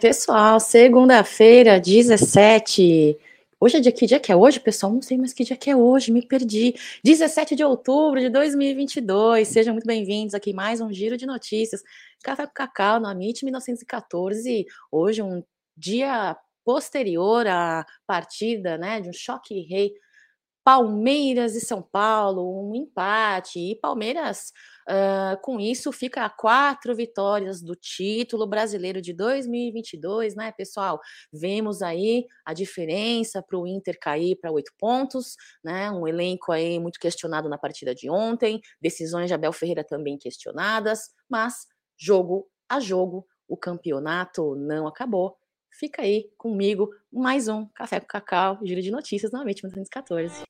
Pessoal, segunda-feira, 17. Hoje é dia que dia que é hoje, pessoal? Não sei mais que dia que é hoje, me perdi. 17 de outubro de 2022. Sejam muito bem-vindos aqui mais um giro de notícias. Café com Cacau no Amit 1914. Hoje um dia posterior à partida, né, de um choque rei Palmeiras e São Paulo, um empate, e Palmeiras, uh, com isso, fica a quatro vitórias do título brasileiro de 2022, né, pessoal? Vemos aí a diferença para o Inter cair para oito pontos, né? Um elenco aí muito questionado na partida de ontem, decisões de Abel Ferreira também questionadas, mas jogo a jogo, o campeonato não acabou. Fica aí comigo mais um Café com Cacau, giro de notícias, novamente 1914.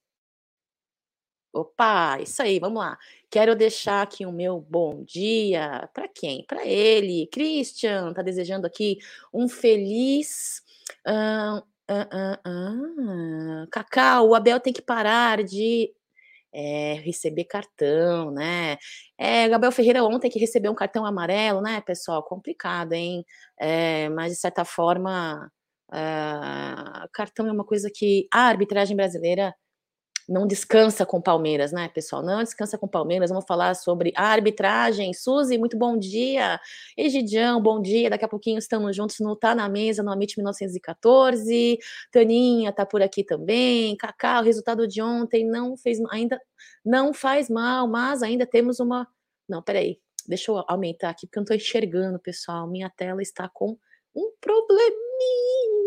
Opa, isso aí, vamos lá. Quero deixar aqui o meu bom dia para quem? Para ele, Christian, tá desejando aqui um feliz. Uh, uh, uh, Cacau, o Abel tem que parar de é, receber cartão, né? É, Gabriel Ferreira ontem que recebeu um cartão amarelo, né, pessoal? Complicado, hein? É, mas de certa forma, cartão é uma coisa que a arbitragem brasileira não descansa com Palmeiras, né, pessoal? Não descansa com Palmeiras. Vamos falar sobre a arbitragem. Suzy, muito bom dia. Egidião, bom dia. Daqui a pouquinho estamos juntos no Tá na Mesa, no Amit 1914. Taninha tá por aqui também. Cacá, o resultado de ontem não fez ainda não faz mal, mas ainda temos uma. Não, peraí. Deixa eu aumentar aqui, porque eu não tô enxergando, pessoal. Minha tela está com um probleminha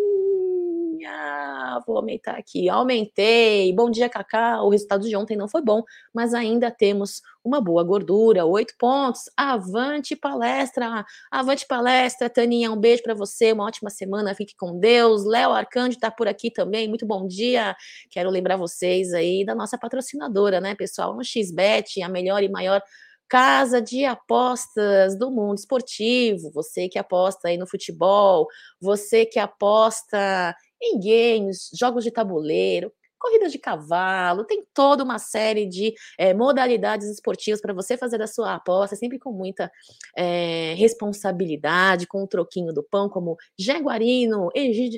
vou aumentar aqui. Aumentei. Bom dia, Cacá. O resultado de ontem não foi bom, mas ainda temos uma boa gordura. Oito pontos. Avante palestra. Avante palestra, Taninha. Um beijo para você. Uma ótima semana. Fique com Deus. Léo Arcanjo está por aqui também. Muito bom dia. Quero lembrar vocês aí da nossa patrocinadora, né, pessoal? Um XBet, a melhor e maior casa de apostas do mundo esportivo, você que aposta aí no futebol, você que aposta games, jogos de tabuleiro, corridas de cavalo, tem toda uma série de é, modalidades esportivas para você fazer a sua aposta, sempre com muita é, responsabilidade, com o troquinho do pão, como Jaguarino,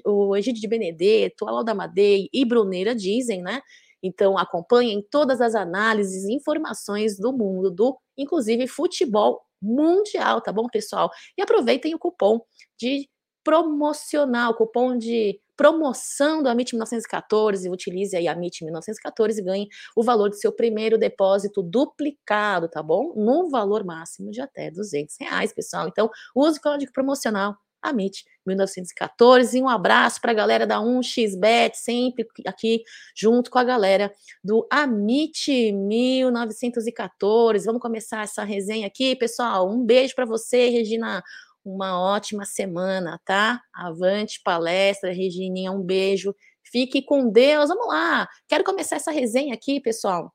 o Egídio de Benedetto, Alda Madei e Bruneira dizem, né? Então acompanhem todas as análises e informações do mundo, do inclusive futebol mundial, tá bom, pessoal? E aproveitem o cupom de promocional, cupom de promoção do Amit 1914, utilize aí a Amit 1914 e ganhe o valor do seu primeiro depósito duplicado, tá bom? No valor máximo de até 200 reais, pessoal. Então, use o código promocional Amit 1914. Um abraço para a galera da 1xBet, sempre aqui junto com a galera do Amit 1914. Vamos começar essa resenha aqui, pessoal. Um beijo para você, Regina uma ótima semana, tá? Avante palestra, Regininha, um beijo. Fique com Deus. Vamos lá. Quero começar essa resenha aqui, pessoal,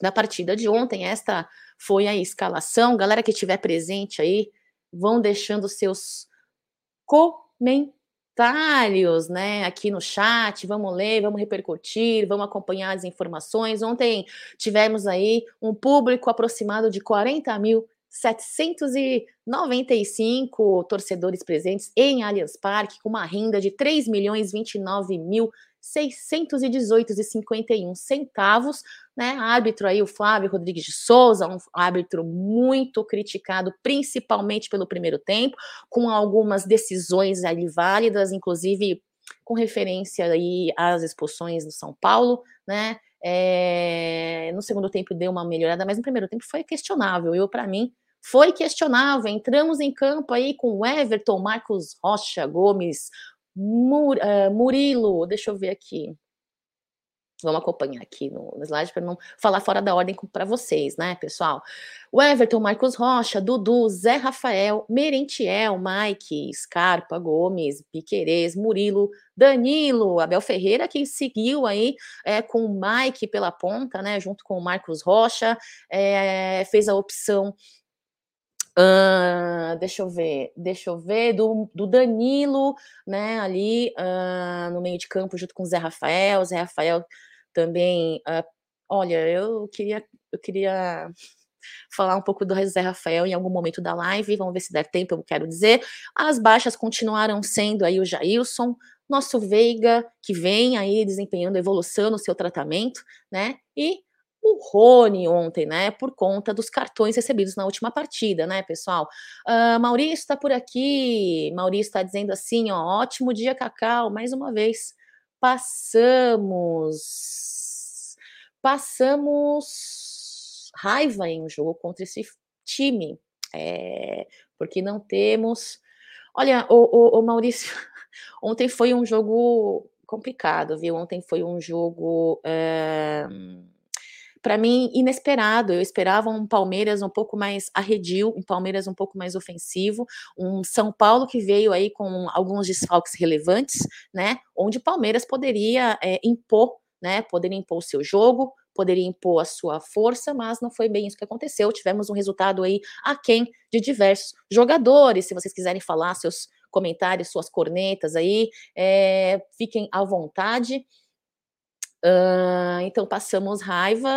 da partida de ontem. Esta foi a escalação. Galera que estiver presente aí, vão deixando seus comentários, né, aqui no chat. Vamos ler, vamos repercutir, vamos acompanhar as informações. Ontem tivemos aí um público aproximado de 40 mil 795 torcedores presentes em Allianz Parque, com uma renda de 3 milhões 29 mil 618,51 centavos, né? Árbitro aí, o Flávio Rodrigues de Souza, um árbitro muito criticado, principalmente pelo primeiro tempo, com algumas decisões ali válidas, inclusive com referência aí às expulsões do São Paulo, né? É, no segundo tempo deu uma melhorada, mas no primeiro tempo foi questionável. Eu, para mim, foi questionável. Entramos em campo aí com Everton, Marcos Rocha, Gomes, Mur, uh, Murilo. Deixa eu ver aqui. Vamos acompanhar aqui no, slide para não falar fora da ordem para vocês, né, pessoal? O Everton, Marcos Rocha, Dudu, Zé Rafael, Merentiel, Mike, Scarpa, Gomes, Piquerez, Murilo, Danilo, Abel Ferreira, que seguiu aí é, com o Mike pela ponta, né, junto com o Marcos Rocha, é, fez a opção Uh, deixa eu ver, deixa eu ver, do, do Danilo, né, ali uh, no meio de campo, junto com o Zé Rafael, Zé Rafael também, uh, olha, eu queria, eu queria falar um pouco do José Rafael em algum momento da live, vamos ver se der tempo, eu quero dizer. As baixas continuaram sendo aí o Jailson, nosso Veiga, que vem aí desempenhando evolução no seu tratamento, né? E o Rony ontem, né? Por conta dos cartões recebidos na última partida, né, pessoal? Uh, Maurício está por aqui. Maurício está dizendo assim: ó, ótimo dia, Cacau. Mais uma vez, passamos. Passamos raiva em um jogo contra esse time. É, porque não temos. Olha, o, o, o Maurício, ontem foi um jogo complicado, viu? Ontem foi um jogo. É para mim, inesperado. Eu esperava um Palmeiras um pouco mais arredio, um Palmeiras um pouco mais ofensivo, um São Paulo que veio aí com alguns desfalques relevantes, né? Onde o Palmeiras poderia é, impor, né? Poderia impor o seu jogo, poderia impor a sua força, mas não foi bem isso que aconteceu. Tivemos um resultado aí aquém de diversos jogadores. Se vocês quiserem falar seus comentários, suas cornetas aí, é, fiquem à vontade. Uh, então passamos raiva.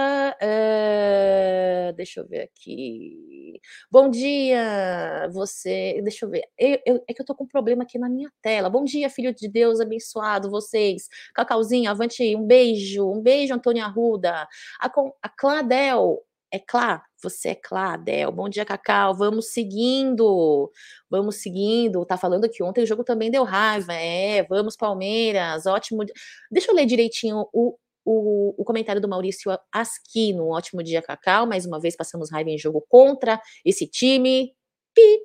Uh, deixa eu ver aqui. Bom dia, você. Deixa eu ver. Eu, eu, é que eu tô com um problema aqui na minha tela. Bom dia, filho de Deus abençoado, vocês. Cacauzinho, avante, um beijo. Um beijo, Antônia Arruda. A, a Cladel, é Clá, você é Clá, Del. Bom dia, Cacau. Vamos seguindo. Vamos seguindo. Tá falando que ontem o jogo também deu raiva. É, vamos, Palmeiras. Ótimo. Deixa eu ler direitinho o, o, o comentário do Maurício Asquino. Ótimo dia, Cacau. Mais uma vez passamos raiva em jogo contra esse time. Pi,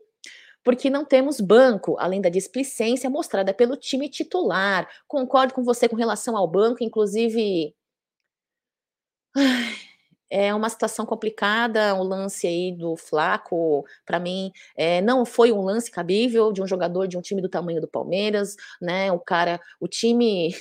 porque não temos banco, além da displicência mostrada pelo time titular. Concordo com você com relação ao banco, inclusive. Ai, é uma situação complicada, o lance aí do Flaco, para mim, é, não foi um lance cabível de um jogador de um time do tamanho do Palmeiras, né? O cara, o time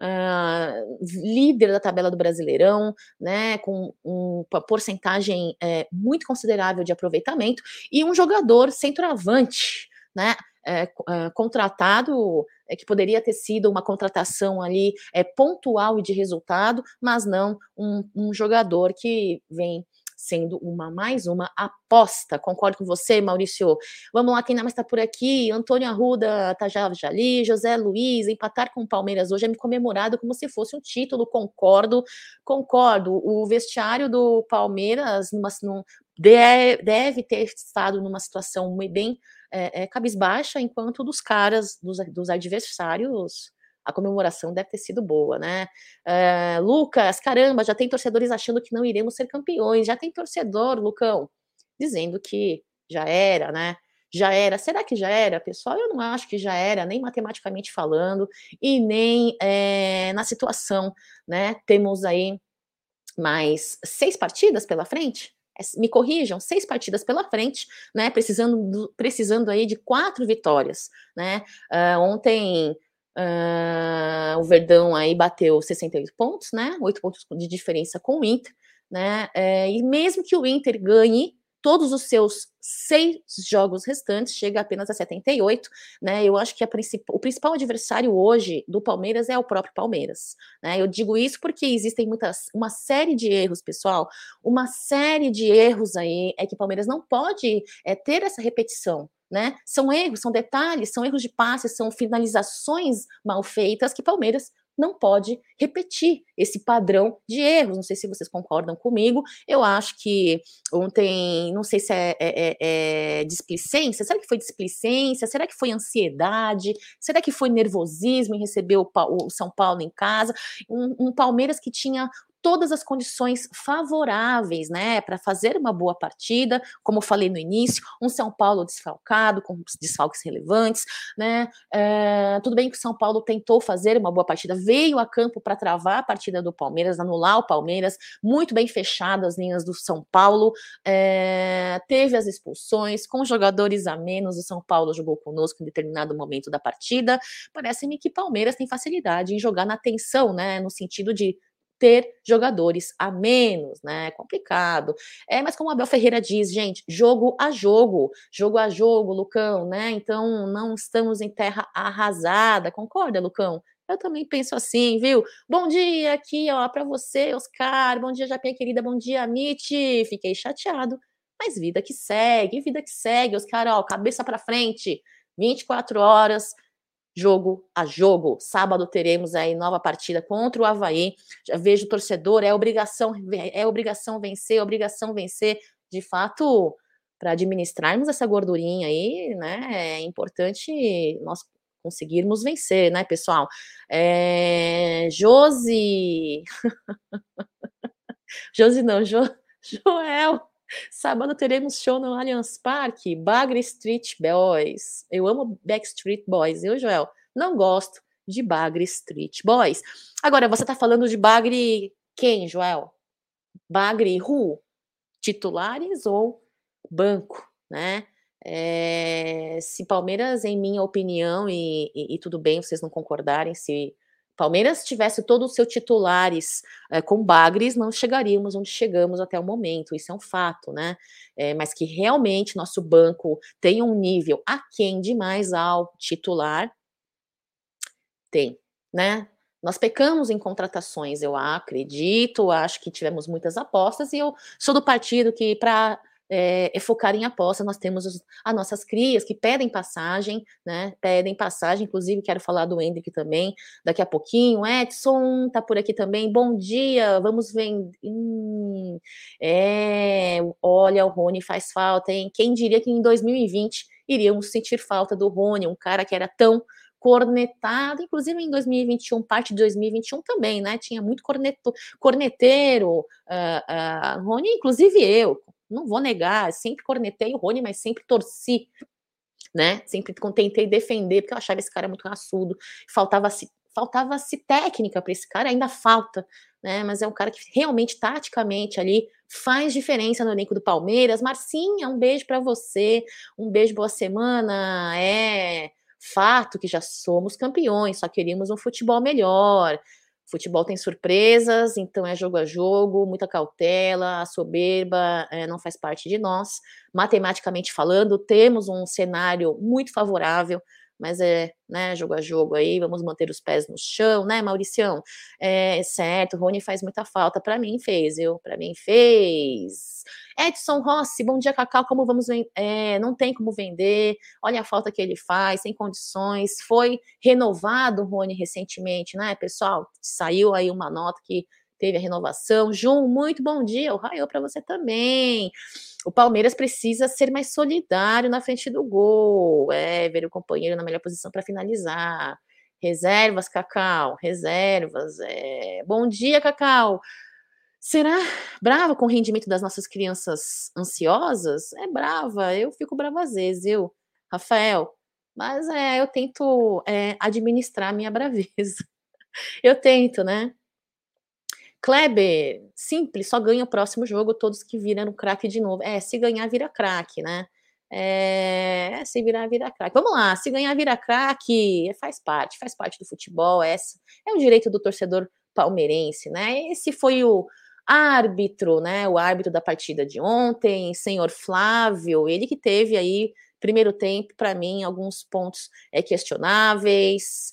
uh, líder da tabela do Brasileirão, né? Com uma porcentagem é, muito considerável de aproveitamento e um jogador centroavante, né? É, é, contratado é, que poderia ter sido uma contratação ali é, pontual e de resultado, mas não um, um jogador que vem sendo uma mais uma aposta. Concordo com você, Maurício. Vamos lá, quem mais está por aqui? Antônio Arruda tá já, já ali, José Luiz, empatar com o Palmeiras hoje é me comemorado como se fosse um título. Concordo, concordo. O vestiário do Palmeiras numa, num, deve, deve ter estado numa situação bem é, é, cabisbaixa, enquanto dos caras, dos, dos adversários, a comemoração deve ter sido boa, né? É, Lucas, caramba, já tem torcedores achando que não iremos ser campeões, já tem torcedor, Lucão, dizendo que já era, né? Já era. Será que já era, pessoal? Eu não acho que já era, nem matematicamente falando, e nem é, na situação, né? Temos aí mais seis partidas pela frente, me corrijam, seis partidas pela frente, né? Precisando, precisando aí de quatro vitórias, né? Uh, ontem uh, o Verdão aí bateu 68 pontos, né? Oito pontos de diferença com o Inter, né? Uh, e mesmo que o Inter ganhe todos os seus seis jogos restantes, chega apenas a 78, né? Eu acho que princip... o principal adversário hoje do Palmeiras é o próprio Palmeiras, né? Eu digo isso porque existem muitas, uma série de erros, pessoal, uma série de erros aí é que o Palmeiras não pode é, ter essa repetição, né? São erros, são detalhes, são erros de passe, são finalizações mal feitas que Palmeiras não pode repetir esse padrão de erros. Não sei se vocês concordam comigo. Eu acho que ontem, não sei se é, é, é, é displicência. Será que foi displicência? Será que foi ansiedade? Será que foi nervosismo em receber o, o São Paulo em casa? Um, um Palmeiras que tinha todas as condições favoráveis, né, para fazer uma boa partida, como falei no início, um São Paulo desfalcado, com desfalques relevantes, né, é, tudo bem que o São Paulo tentou fazer uma boa partida, veio a campo para travar a partida do Palmeiras, anular o Palmeiras, muito bem fechado as linhas do São Paulo, é, teve as expulsões, com jogadores a menos, o São Paulo jogou conosco em determinado momento da partida, parece-me que Palmeiras tem facilidade em jogar na tensão, né, no sentido de ter jogadores a menos, né? É complicado. É, mas como o Abel Ferreira diz, gente, jogo a jogo, jogo a jogo, Lucão, né? Então não estamos em terra arrasada, concorda, Lucão? Eu também penso assim, viu? Bom dia aqui, ó, para você, Oscar. Bom dia, Japinha querida. Bom dia, Mitch. Fiquei chateado, mas vida que segue, vida que segue, Oscar, ó, cabeça para frente. 24 horas, jogo a jogo. Sábado teremos aí nova partida contra o Havaí. Já vejo o torcedor, é obrigação, é obrigação vencer, é obrigação vencer. De fato, para administrarmos essa gordurinha aí, né, é importante nós conseguirmos vencer, né, pessoal? É, Josi. Josi não, jo, Joel. Sábado teremos show no Allianz Parque, Bagre Street Boys. Eu amo Backstreet Boys, eu, Joel, não gosto de Bagre Street Boys. Agora, você tá falando de Bagre quem, Joel? Bagre Who? Titulares ou banco, né? É, se Palmeiras, em minha opinião, e, e, e tudo bem vocês não concordarem, se Palmeiras tivesse todos os seus titulares é, com bagres, não chegaríamos onde chegamos até o momento, isso é um fato, né? É, mas que realmente nosso banco tem um nível aquém demais ao titular, tem, né? Nós pecamos em contratações, eu acredito, acho que tivemos muitas apostas, e eu sou do partido que, para é, é, focar em aposta. Nós temos os, as nossas crias que pedem passagem, né? Pedem passagem, inclusive quero falar do Hendrick também daqui a pouquinho. Edson tá por aqui também. Bom dia, vamos ver. Hum, é, olha, o Rony faz falta, hein? Quem diria que em 2020 iríamos sentir falta do Rony, um cara que era tão cornetado, inclusive em 2021, parte de 2021 também, né? Tinha muito corneto, corneteiro, uh, uh, Rony, inclusive eu, não vou negar, sempre cornetei o Rony, mas sempre torci, né? Sempre tentei defender, porque eu achava esse cara muito raçudo, faltava-se faltava-se técnica para esse cara, ainda falta, né? Mas é um cara que realmente, taticamente, ali faz diferença no elenco do Palmeiras. Marcinha, um beijo para você, um beijo, boa semana. É fato que já somos campeões, só queríamos um futebol melhor. Futebol tem surpresas, então é jogo a jogo, muita cautela, a soberba é, não faz parte de nós. Matematicamente falando, temos um cenário muito favorável, mas é né, jogo a jogo aí, vamos manter os pés no chão, né, Mauricião? É certo, o Rony faz muita falta, para mim fez, viu? Para mim fez. Edson Rossi, bom dia, Cacau. Como vamos é, não tem como vender. Olha a falta que ele faz, sem condições. Foi renovado Rony recentemente, né, pessoal? Saiu aí uma nota que teve a renovação. Jun, muito bom dia. O raio para você também. O Palmeiras precisa ser mais solidário na frente do gol. É, ver o companheiro na melhor posição para finalizar. Reservas, Cacau, reservas. É... Bom dia, Cacau. Será brava com o rendimento das nossas crianças ansiosas? É brava, eu fico brava às vezes, eu, Rafael. Mas é, eu tento é, administrar minha braveza. Eu tento, né? Kleber, simples, só ganha o próximo jogo todos que viram craque de novo. É, se ganhar, vira craque, né? É, se virar, vira craque. Vamos lá, se ganhar, vira craque, faz parte, faz parte do futebol. Essa é o direito do torcedor palmeirense, né? Esse foi o, árbitro, né? O árbitro da partida de ontem, senhor Flávio, ele que teve aí primeiro tempo para mim alguns pontos é, questionáveis.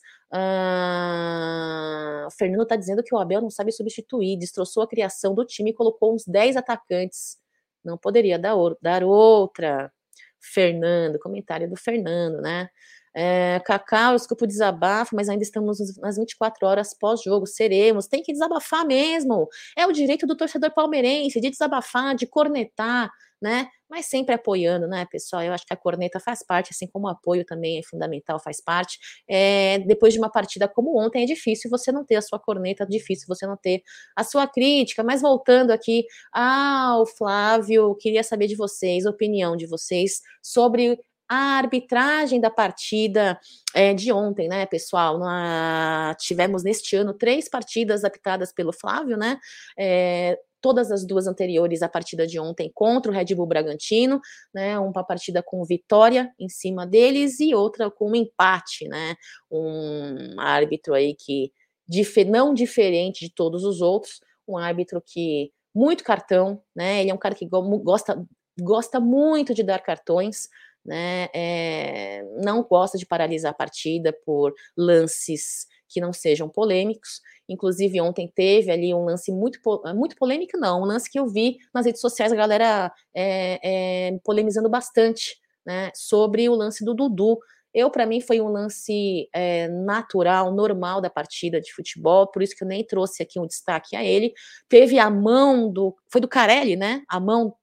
O Fernando está dizendo que o Abel não sabe substituir, destroçou a criação do time e colocou uns 10 atacantes. Não poderia dar, dar outra. Fernando, comentário do Fernando, né? É, Cacau, desculpa o desabafo, mas ainda estamos nas 24 horas pós-jogo. Seremos, tem que desabafar mesmo. É o direito do torcedor palmeirense de desabafar, de cornetar, né? Mas sempre apoiando, né, pessoal? Eu acho que a corneta faz parte, assim como o apoio também é fundamental, faz parte. É, depois de uma partida como ontem, é difícil você não ter a sua corneta, difícil você não ter a sua crítica. Mas voltando aqui ao Flávio, queria saber de vocês, opinião de vocês sobre a arbitragem da partida é, de ontem, né, pessoal? Na, tivemos neste ano três partidas apitadas pelo Flávio, né? É, todas as duas anteriores à partida de ontem contra o Red Bull Bragantino, né? Uma partida com vitória em cima deles e outra com um empate, né? Um árbitro aí que não diferente de todos os outros, um árbitro que muito cartão, né? Ele é um cara que gosta gosta muito de dar cartões, né, é, não gosta de paralisar a partida por lances que não sejam polêmicos. Inclusive, ontem teve ali um lance muito, muito polêmico, não, um lance que eu vi nas redes sociais, a galera é, é, polemizando bastante, né, sobre o lance do Dudu. Eu, para mim, foi um lance é, natural, normal da partida de futebol, por isso que eu nem trouxe aqui um destaque a ele. Teve a mão do. Foi do Carelli, né? A mão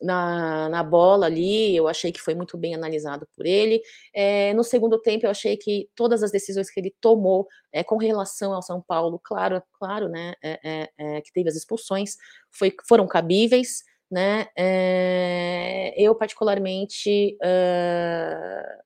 na, na bola ali, eu achei que foi muito bem analisado por ele. É, no segundo tempo, eu achei que todas as decisões que ele tomou é, com relação ao São Paulo, claro, claro, né, é, que teve as expulsões, foi, foram cabíveis, né, eu particularmente uh,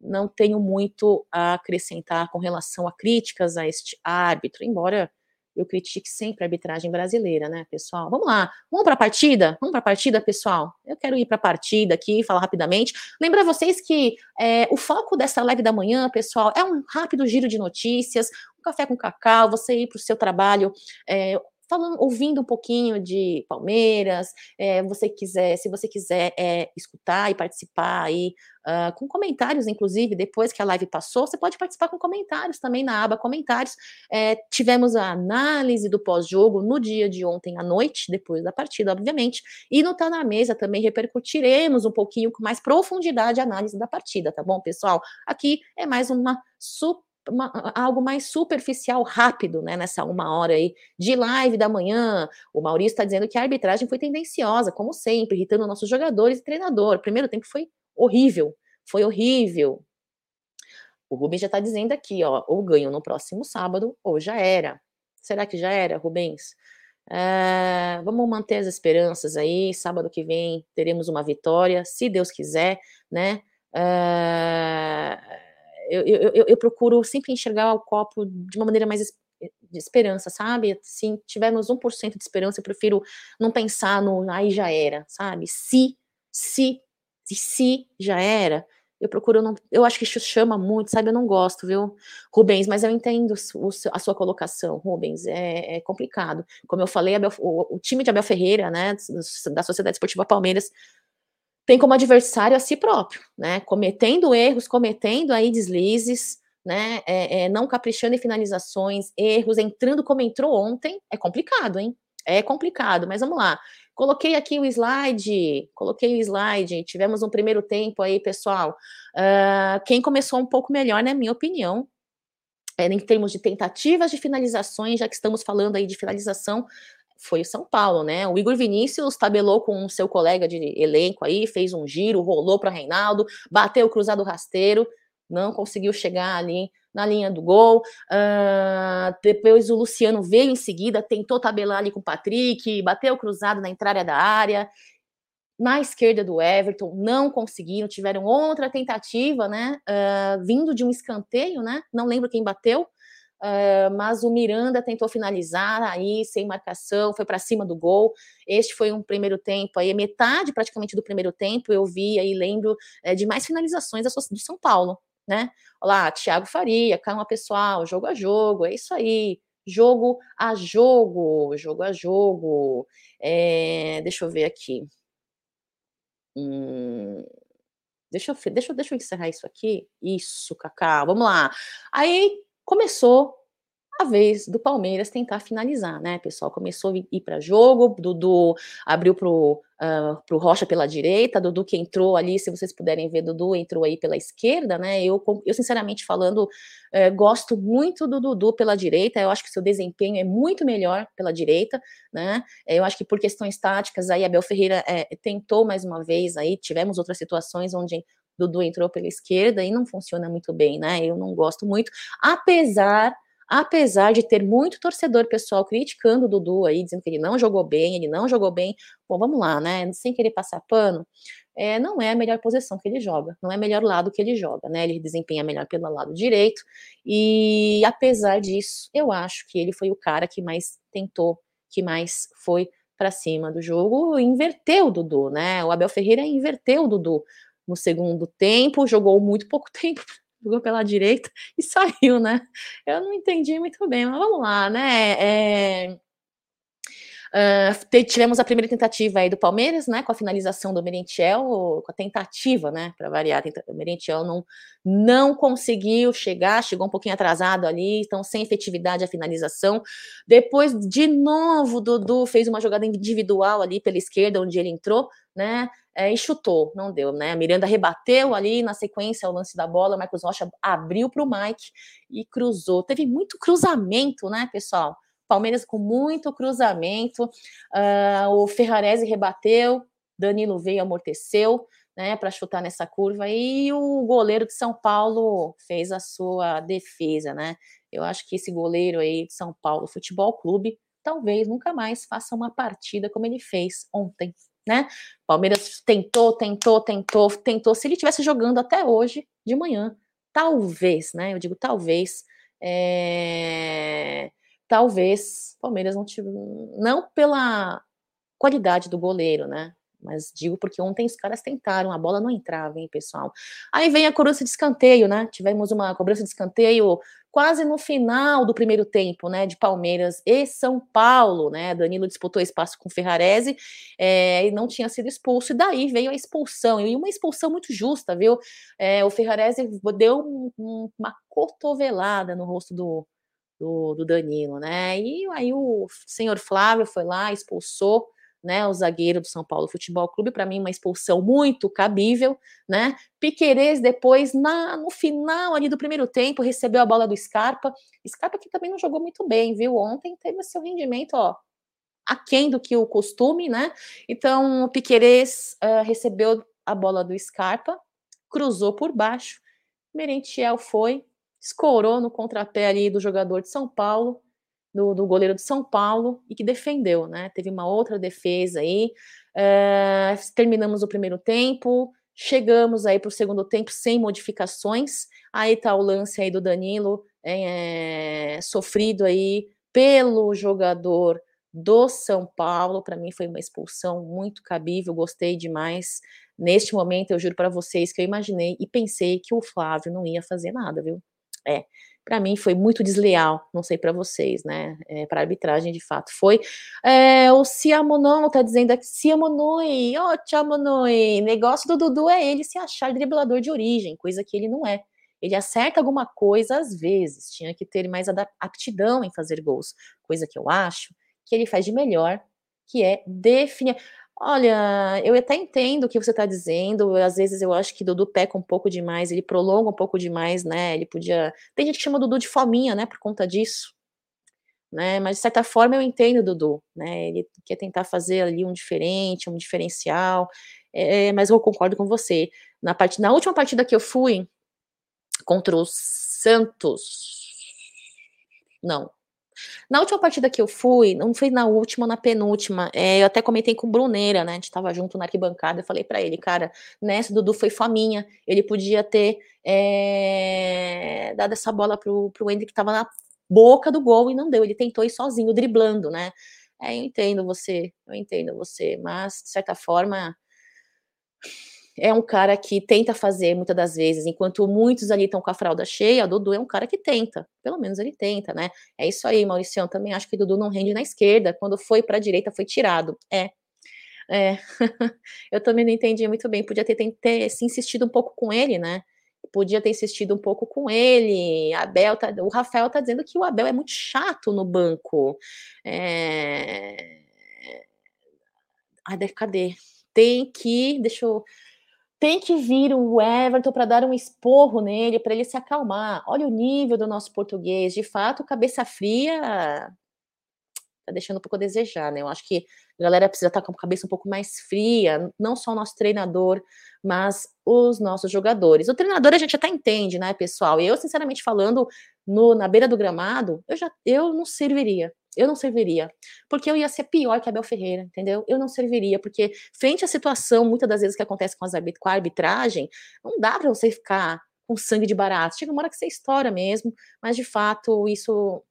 não tenho muito a acrescentar com relação a críticas a este árbitro, embora eu critique sempre a arbitragem brasileira, né, pessoal? Vamos lá, vamos para a partida? Vamos para a partida, pessoal? Eu quero ir para a partida aqui, falar rapidamente. Lembrar vocês que é, o foco dessa live da manhã, pessoal, é um rápido giro de notícias, um café com cacau, você ir para o seu trabalho é, falando, ouvindo um pouquinho de Palmeiras, é, você quiser, se você quiser é, escutar e participar aí uh, com comentários, inclusive depois que a live passou, você pode participar com comentários também na aba comentários. É, tivemos a análise do pós-jogo no dia de ontem à noite, depois da partida, obviamente, e no Tá na Mesa também repercutiremos um pouquinho com mais profundidade a análise da partida, tá bom, pessoal? Aqui é mais uma super uma, algo mais superficial, rápido, né, nessa uma hora aí de live da manhã. O Maurício está dizendo que a arbitragem foi tendenciosa, como sempre, irritando nossos jogadores e treinador. O primeiro tempo foi horrível, foi horrível. O Rubens já está dizendo aqui, ó, ou ganho no próximo sábado, ou já era. Será que já era, Rubens? É, vamos manter as esperanças aí. Sábado que vem teremos uma vitória, se Deus quiser, né? É, eu, eu, eu, procuro sempre enxergar o copo de uma maneira mais de esperança, sabe? Se tivermos 1% de esperança, eu prefiro não pensar no aí já era, sabe? Se, se, se, já era, eu procuro não. Eu acho que isso chama muito, sabe? Eu não gosto, viu, Rubens? Mas eu entendo o, a sua colocação, Rubens. É, é complicado. Como eu falei, o, o, time de Abel Ferreira, né, da Sociedade Esportiva Palmeiras, tem como adversário a si próprio, né? Cometendo erros, cometendo aí deslizes, né? É, é, não caprichando em finalizações, erros, entrando como entrou ontem, é complicado, hein? É complicado, mas vamos lá. Coloquei aqui o slide, coloquei o slide, tivemos um primeiro tempo aí, pessoal. Uh, quem começou um pouco melhor, na minha opinião, é, em termos de tentativas de finalizações, já que estamos falando aí de finalização, foi o São Paulo, né? O Igor Vinícius tabelou com o seu colega de elenco aí, fez um giro, rolou para Reinaldo, bateu o cruzado rasteiro, não conseguiu chegar ali na linha do gol. Uh, depois o Luciano veio em seguida, tentou tabelar ali com o Patrick, bateu o cruzado na entrada da área. Na esquerda do Everton, não conseguiram, tiveram outra tentativa, né? Uh, vindo de um escanteio, né? Não lembro quem bateu, Uh, mas o Miranda tentou finalizar aí sem marcação, foi para cima do gol. Este foi um primeiro tempo aí, metade praticamente do primeiro tempo. Eu vi aí, lembro é, de mais finalizações do São Paulo, né? Olá, Thiago Faria, calma pessoal, jogo a jogo, é isso aí. Jogo a jogo, jogo a jogo. É, deixa eu ver aqui. Hum, deixa eu, deixa, deixa eu encerrar isso aqui. Isso, Cacá, vamos lá. Aí começou a vez do Palmeiras tentar finalizar, né, pessoal? Começou a ir para jogo, Dudu abriu pro, uh, pro Rocha pela direita, Dudu que entrou ali, se vocês puderem ver, Dudu entrou aí pela esquerda, né? Eu, eu sinceramente falando, uh, gosto muito do Dudu pela direita, eu acho que seu desempenho é muito melhor pela direita, né? Eu acho que por questões táticas, aí Abel Ferreira é, tentou mais uma vez, aí tivemos outras situações onde Dudu entrou pela esquerda e não funciona muito bem, né? Eu não gosto muito, apesar apesar de ter muito torcedor pessoal criticando o Dudu aí, dizendo que ele não jogou bem, ele não jogou bem. Bom, vamos lá, né? Sem querer passar pano, é, não é a melhor posição que ele joga, não é o melhor lado que ele joga, né? Ele desempenha melhor pelo lado direito, e apesar disso, eu acho que ele foi o cara que mais tentou, que mais foi para cima do jogo, inverteu o Dudu, né? O Abel Ferreira inverteu o Dudu no segundo tempo, jogou muito pouco tempo, jogou pela direita e saiu, né? Eu não entendi muito bem, mas vamos lá, né? É... Uh, tivemos a primeira tentativa aí do Palmeiras, né, com a finalização do Merentiel, com a tentativa, né, para variar, o Merentiel não, não conseguiu chegar, chegou um pouquinho atrasado ali, então sem efetividade a finalização. Depois, de novo, Dudu fez uma jogada individual ali pela esquerda, onde ele entrou, né, é, e chutou, não deu, né? A Miranda rebateu ali na sequência o lance da bola, o Marcos Rocha abriu para o Mike e cruzou. Teve muito cruzamento, né, pessoal? Palmeiras com muito cruzamento. Uh, o Ferrarese rebateu, Danilo veio, amorteceu, né, para chutar nessa curva. E o goleiro de São Paulo fez a sua defesa, né? Eu acho que esse goleiro aí de São Paulo Futebol Clube talvez nunca mais faça uma partida como ele fez ontem, né? Palmeiras tentou, tentou, tentou, tentou. Se ele tivesse jogando até hoje de manhã, talvez, né? Eu digo talvez. É talvez Palmeiras não tive, não pela qualidade do goleiro, né? Mas digo porque ontem os caras tentaram, a bola não entrava, hein, pessoal. Aí vem a cobrança de escanteio, né? Tivemos uma cobrança de escanteio quase no final do primeiro tempo, né? De Palmeiras e São Paulo, né? Danilo disputou espaço com Ferrarese é, e não tinha sido expulso, e daí veio a expulsão, e uma expulsão muito justa, viu? É, o Ferrarese deu um, um, uma cotovelada no rosto do, do, do Danilo, né? E aí o senhor Flávio foi lá, expulsou né, o zagueiro do São Paulo Futebol Clube, para mim uma expulsão muito cabível, né? Piquerez depois na no final ali do primeiro tempo recebeu a bola do Scarpa. Scarpa que também não jogou muito bem, viu? Ontem teve seu rendimento, ó, aquém do que o costume, né? Então o Piquerez uh, recebeu a bola do Scarpa, cruzou por baixo. Merentiel foi, escorou no contrapé ali do jogador de São Paulo, do, do goleiro de São Paulo, e que defendeu, né? Teve uma outra defesa aí. É, terminamos o primeiro tempo, chegamos aí para o segundo tempo sem modificações. Aí tá o lance aí do Danilo, é, sofrido aí pelo jogador do São Paulo. Para mim foi uma expulsão muito cabível, gostei demais. Neste momento, eu juro para vocês que eu imaginei e pensei que o Flávio não ia fazer nada, viu? É, para mim foi muito desleal, não sei para vocês, né? É, para arbitragem, de fato, foi. É, o Ciamonon tá dizendo aqui, Ciamonoi, ó, oh, negócio do Dudu é ele se achar driblador de origem, coisa que ele não é. Ele acerta alguma coisa às vezes, tinha que ter mais aptidão em fazer gols, coisa que eu acho que ele faz de melhor, que é definir. Olha, eu até entendo o que você está dizendo. Às vezes eu acho que Dudu peca um pouco demais, ele prolonga um pouco demais, né? Ele podia. Tem gente que chama Dudu de fominha, né? Por conta disso. Né? Mas de certa forma eu entendo o Dudu, né? Ele quer tentar fazer ali um diferente, um diferencial. É, mas eu concordo com você. Na, part... Na última partida que eu fui contra o Santos. Não, na última partida que eu fui, não foi na última, na penúltima, é, eu até comentei com o Bruneira, né? A gente tava junto na arquibancada, eu falei para ele, cara, nessa Dudu foi faminha, ele podia ter é, dado essa bola pro, pro Hendrick que tava na boca do gol e não deu, ele tentou ir sozinho, driblando, né? É, eu entendo você, eu entendo você, mas de certa forma é um cara que tenta fazer muitas das vezes, enquanto muitos ali estão com a fralda cheia, Dudu é um cara que tenta, pelo menos ele tenta, né? É isso aí, Mauricião, também acho que Dudu não rende na esquerda, quando foi para a direita foi tirado. É. É. eu também não entendi muito bem, podia ter, ter, ter se insistido um pouco com ele, né? Podia ter insistido um pouco com ele. Abel tá, o Rafael tá dizendo que o Abel é muito chato no banco. É... Ai, cadê? Tem que. Deixa eu tem que vir o Everton para dar um esporro nele, para ele se acalmar. Olha o nível do nosso português. De fato, cabeça fria tá deixando um pouco a desejar, né? Eu acho que a galera precisa estar tá com a cabeça um pouco mais fria, não só o nosso treinador, mas os nossos jogadores. O treinador a gente até entende, né, pessoal? Eu, sinceramente falando, no, na beira do gramado, eu já eu não serviria. Eu não serviria, porque eu ia ser pior que Abel Ferreira, entendeu? Eu não serviria, porque frente à situação, muitas das vezes que acontece com, arbit com a arbitragem, não dá para você ficar com sangue de barato. Chega uma hora que você estoura mesmo, mas de fato, isso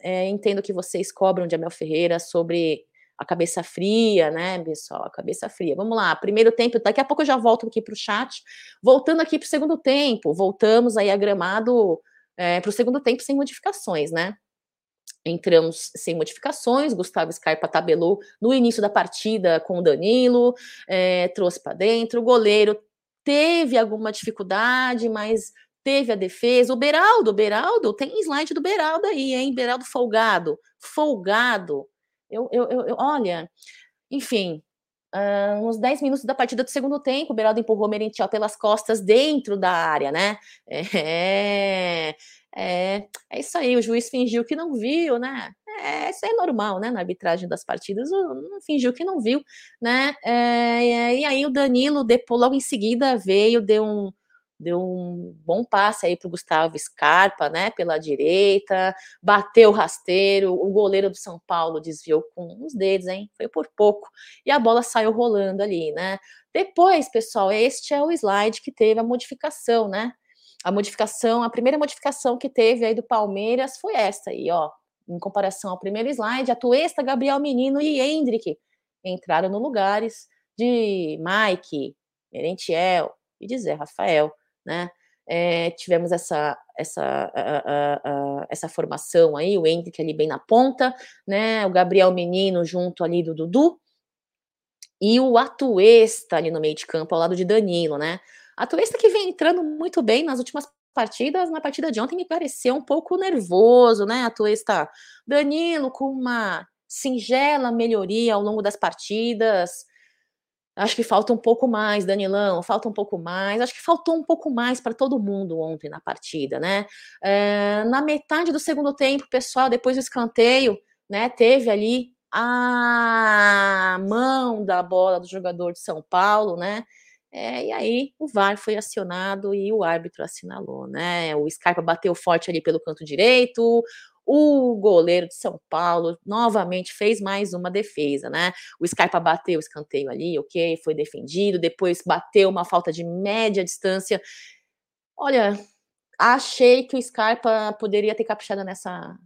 é, entendo que vocês cobram de Abel Ferreira sobre a cabeça fria, né, pessoal? A cabeça fria. Vamos lá, primeiro tempo, daqui a pouco eu já volto aqui para o chat. Voltando aqui para o segundo tempo, voltamos aí a gramado é, para o segundo tempo sem modificações, né? Entramos sem modificações. Gustavo Scarpa tabelou no início da partida com o Danilo, é, trouxe para dentro. O goleiro teve alguma dificuldade, mas teve a defesa. O Beraldo, Beraldo, tem slide do Beraldo aí, hein? Beraldo folgado, folgado. Eu, eu, eu, eu olha, enfim, uh, uns 10 minutos da partida do segundo tempo, o Beraldo empurrou Merentiel pelas costas dentro da área, né? É, é, é isso aí, o juiz fingiu que não viu, né? É, isso é normal, né? Na arbitragem das partidas, fingiu que não viu, né? É, e aí o Danilo, depois, logo em seguida, veio, deu um, deu um bom passe aí para o Gustavo Scarpa, né, pela direita, bateu o rasteiro, o goleiro do São Paulo desviou com os dedos, hein, foi por pouco, e a bola saiu rolando ali, né. Depois, pessoal, este é o slide que teve a modificação, né, a modificação, a primeira modificação que teve aí do Palmeiras foi essa aí, ó, em comparação ao primeiro slide, a Tuesta, Gabriel Menino e Hendrick entraram no lugares de Mike, Merentiel e de Zé Rafael né? É, tivemos essa essa, essa formação aí, o Hendrick ali bem na ponta, né? O Gabriel Menino junto ali do Dudu e o Atuesta ali no meio de campo ao lado de Danilo, né? Atuesta que vem entrando muito bem nas últimas partidas, na partida de ontem me pareceu um pouco nervoso, né? Atuesta Danilo com uma singela melhoria ao longo das partidas, Acho que falta um pouco mais, Danilão, falta um pouco mais. Acho que faltou um pouco mais para todo mundo ontem na partida, né? É, na metade do segundo tempo, pessoal, depois do escanteio, né? Teve ali a mão da bola do jogador de São Paulo, né? É, e aí o VAR foi acionado e o árbitro assinalou, né? O Scarpa bateu forte ali pelo canto direito, o goleiro de São Paulo novamente fez mais uma defesa, né? O Scarpa bateu o escanteio ali, ok, foi defendido, depois bateu uma falta de média distância. Olha, achei que o Scarpa poderia ter caprichado nessa,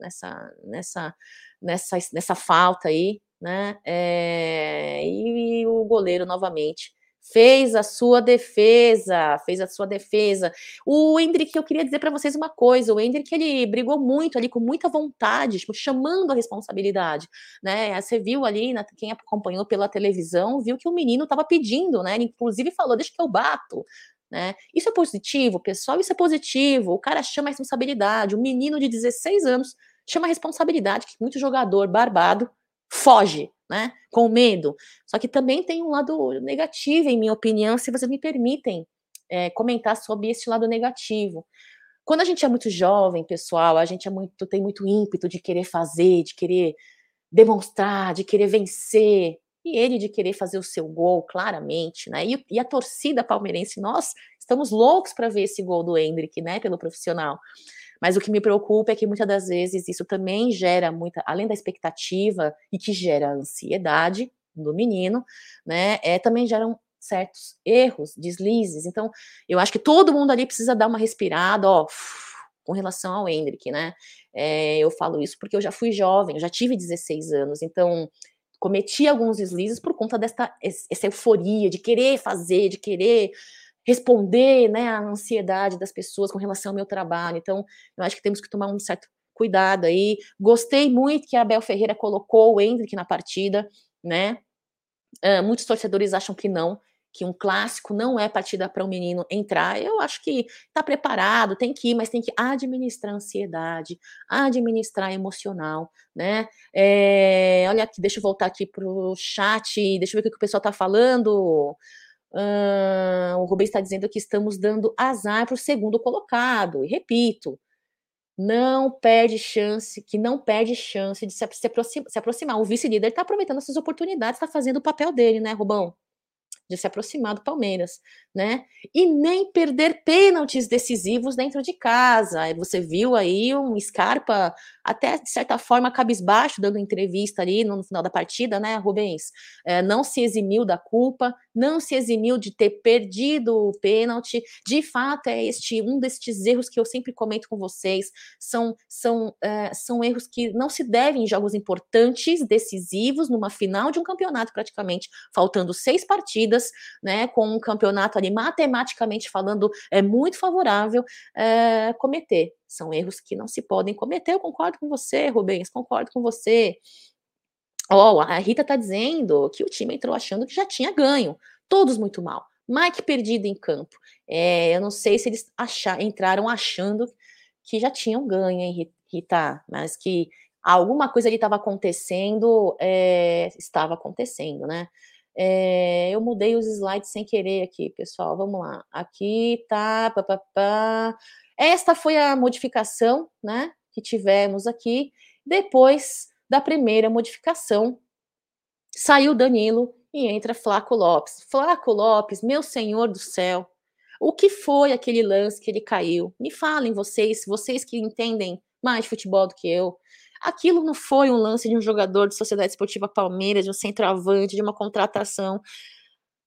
nessa, nessa, nessa, nessa falta aí, né? É, e o goleiro novamente fez a sua defesa, fez a sua defesa. O Hendrick, eu queria dizer para vocês uma coisa, o Hendrick, ele brigou muito ali, com muita vontade, tipo, chamando a responsabilidade, né, você viu ali, na, quem acompanhou pela televisão, viu que o menino estava pedindo, né, ele inclusive falou, deixa que eu bato, né, isso é positivo, pessoal, isso é positivo, o cara chama a responsabilidade, o menino de 16 anos chama a responsabilidade, que muito jogador barbado foge, né? Com medo. Só que também tem um lado negativo, em minha opinião, se vocês me permitem é, comentar sobre esse lado negativo. Quando a gente é muito jovem, pessoal, a gente é muito, tem muito ímpeto de querer fazer, de querer demonstrar, de querer vencer, e ele de querer fazer o seu gol, claramente, né? E, e a torcida palmeirense, nós estamos loucos para ver esse gol do Hendrick, né? Pelo profissional. Mas o que me preocupa é que muitas das vezes isso também gera muita, além da expectativa e que gera ansiedade do menino, né? É, também geram certos erros, deslizes. Então, eu acho que todo mundo ali precisa dar uma respirada, ó, com relação ao Hendrick, né? É, eu falo isso porque eu já fui jovem, eu já tive 16 anos, então cometi alguns deslizes por conta dessa essa euforia de querer fazer, de querer responder né, à ansiedade das pessoas com relação ao meu trabalho. Então, eu acho que temos que tomar um certo cuidado aí. Gostei muito que a Abel Ferreira colocou o Hendrick na partida, né? Uh, muitos torcedores acham que não, que um clássico não é partida para um menino entrar. Eu acho que está preparado, tem que ir, mas tem que administrar ansiedade, administrar emocional, né? É, olha aqui, deixa eu voltar aqui para o chat, deixa eu ver o que o pessoal está falando. O Rubens está dizendo que estamos dando azar para o segundo colocado. E repito, não perde chance, que não perde chance de se, se, aproxima, se aproximar. O vice-líder está aproveitando essas oportunidades, está fazendo o papel dele, né, Rubão? De se aproximar do Palmeiras, né? E nem perder pênaltis decisivos dentro de casa. Você viu aí um Scarpa, até de certa forma, cabisbaixo, dando entrevista ali no final da partida, né, Rubens? É, não se eximiu da culpa, não se eximiu de ter perdido o pênalti. De fato, é este um destes erros que eu sempre comento com vocês. São, são, é, são erros que não se devem em jogos importantes, decisivos, numa final de um campeonato, praticamente, faltando seis partidas partidas, né, com um campeonato ali matematicamente falando é muito favorável é, cometer. São erros que não se podem cometer. Eu concordo com você, Rubens, concordo com você. Oh, a Rita tá dizendo que o time entrou achando que já tinha ganho. Todos muito mal. Mike perdido em campo. É, eu não sei se eles achar, entraram achando que já tinham ganho, hein, Rita? Mas que alguma coisa ali estava acontecendo, é, estava acontecendo, né? É, eu mudei os slides sem querer aqui, pessoal. Vamos lá. Aqui tá. Pá, pá, pá. Esta foi a modificação, né? Que tivemos aqui. Depois da primeira modificação, saiu Danilo e entra Flaco Lopes. Flaco Lopes, meu senhor do céu, o que foi aquele lance que ele caiu? Me falem vocês, vocês que entendem mais de futebol do que eu. Aquilo não foi um lance de um jogador de Sociedade Esportiva Palmeiras, de um centroavante, de uma contratação.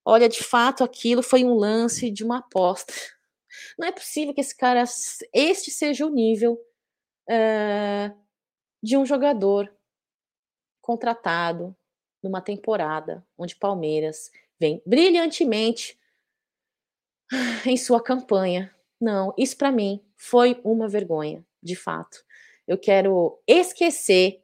Olha, de fato, aquilo foi um lance de uma aposta. Não é possível que esse cara, este seja o nível uh, de um jogador contratado numa temporada onde Palmeiras vem brilhantemente em sua campanha. Não, isso para mim foi uma vergonha, de fato. Eu quero esquecer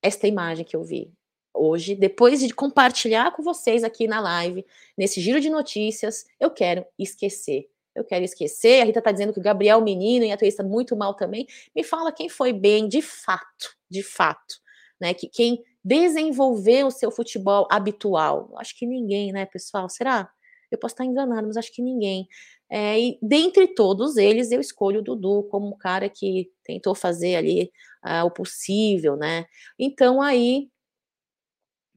esta imagem que eu vi hoje, depois de compartilhar com vocês aqui na live, nesse giro de notícias, eu quero esquecer. Eu quero esquecer. A Rita tá dizendo que o Gabriel Menino e a Thaís muito mal também. Me fala quem foi bem, de fato, de fato, né? Que quem desenvolveu o seu futebol habitual. Acho que ninguém, né, pessoal? Será? Eu posso estar enganado, mas acho que ninguém. É, e dentre todos eles, eu escolho o Dudu como um cara que tentou fazer ali uh, o possível, né? Então aí,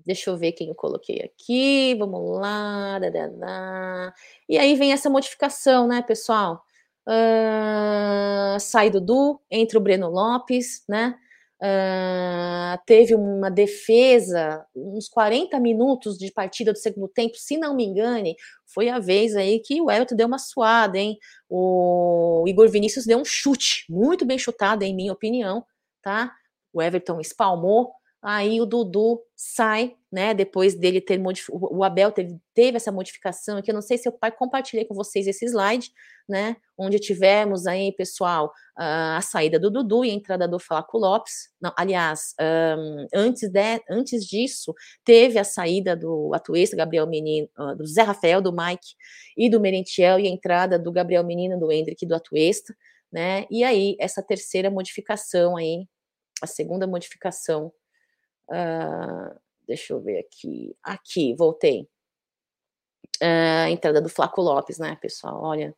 deixa eu ver quem eu coloquei aqui, vamos lá, dadadá. e aí vem essa modificação, né, pessoal? Uh, sai Dudu, entra o Breno Lopes, né? Uh, teve uma defesa, uns 40 minutos de partida do segundo tempo, se não me engane, foi a vez aí que o Everton deu uma suada, hein? O Igor Vinícius deu um chute, muito bem chutado, em minha opinião, tá? O Everton espalmou, aí o Dudu sai, né? Depois dele ter modificado, o Abel teve, teve essa modificação aqui. Eu não sei se eu compartilhei com vocês esse slide, né? Onde tivemos aí, pessoal, a saída do Dudu e a entrada do Flaco Lopes. Não, aliás, um, antes, de, antes disso, teve a saída do Atuesta, Gabriel Menino, uh, do Zé Rafael, do Mike e do Merentiel, e a entrada do Gabriel Menino, do Hendrick do Atuesta, né? E aí, essa terceira modificação aí, a segunda modificação Uh, deixa eu ver aqui. Aqui, voltei. Uh, entrada do Flaco Lopes, né, pessoal? Olha.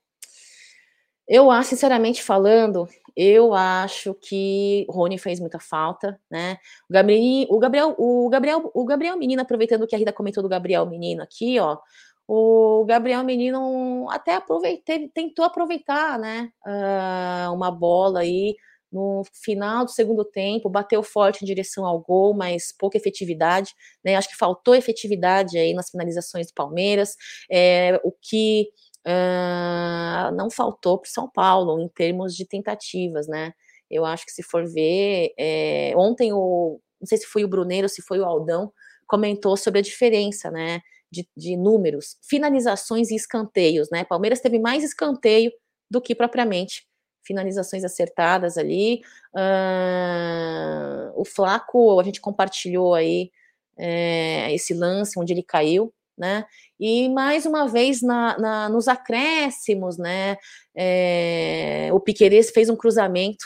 Eu acho, sinceramente falando, eu acho que Rony fez muita falta, né? O Gabriel, o Gabriel, o Gabriel, o Gabriel Menino, aproveitando que a Rita comentou do Gabriel Menino aqui, ó. O Gabriel Menino até aproveitei, tentou aproveitar, né? Uh, uma bola aí no final do segundo tempo, bateu forte em direção ao gol, mas pouca efetividade, né? Acho que faltou efetividade aí nas finalizações do Palmeiras, é, o que uh, não faltou para o São Paulo em termos de tentativas, né? Eu acho que se for ver, é, ontem o, não sei se foi o Bruneiro se foi o Aldão, comentou sobre a diferença, né? De, de números, finalizações e escanteios, né? Palmeiras teve mais escanteio do que propriamente finalizações acertadas ali. Uh, o Flaco, a gente compartilhou aí é, esse lance onde ele caiu, né? E mais uma vez na, na nos acréscimos, né? É, o Piqueires fez um cruzamento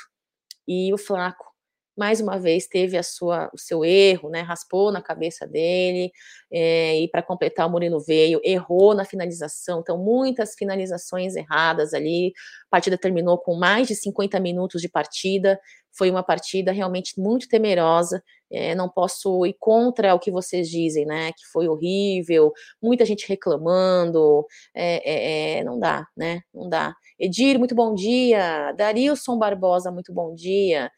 e o Flaco mais uma vez teve a sua, o seu erro, né? Raspou na cabeça dele, é, e para completar o Murilo veio, errou na finalização, então muitas finalizações erradas ali. A partida terminou com mais de 50 minutos de partida. Foi uma partida realmente muito temerosa. É, não posso ir contra o que vocês dizem, né? Que foi horrível, muita gente reclamando. É, é, não dá, né? Não dá. Edir, muito bom dia. Darilson Barbosa, muito bom dia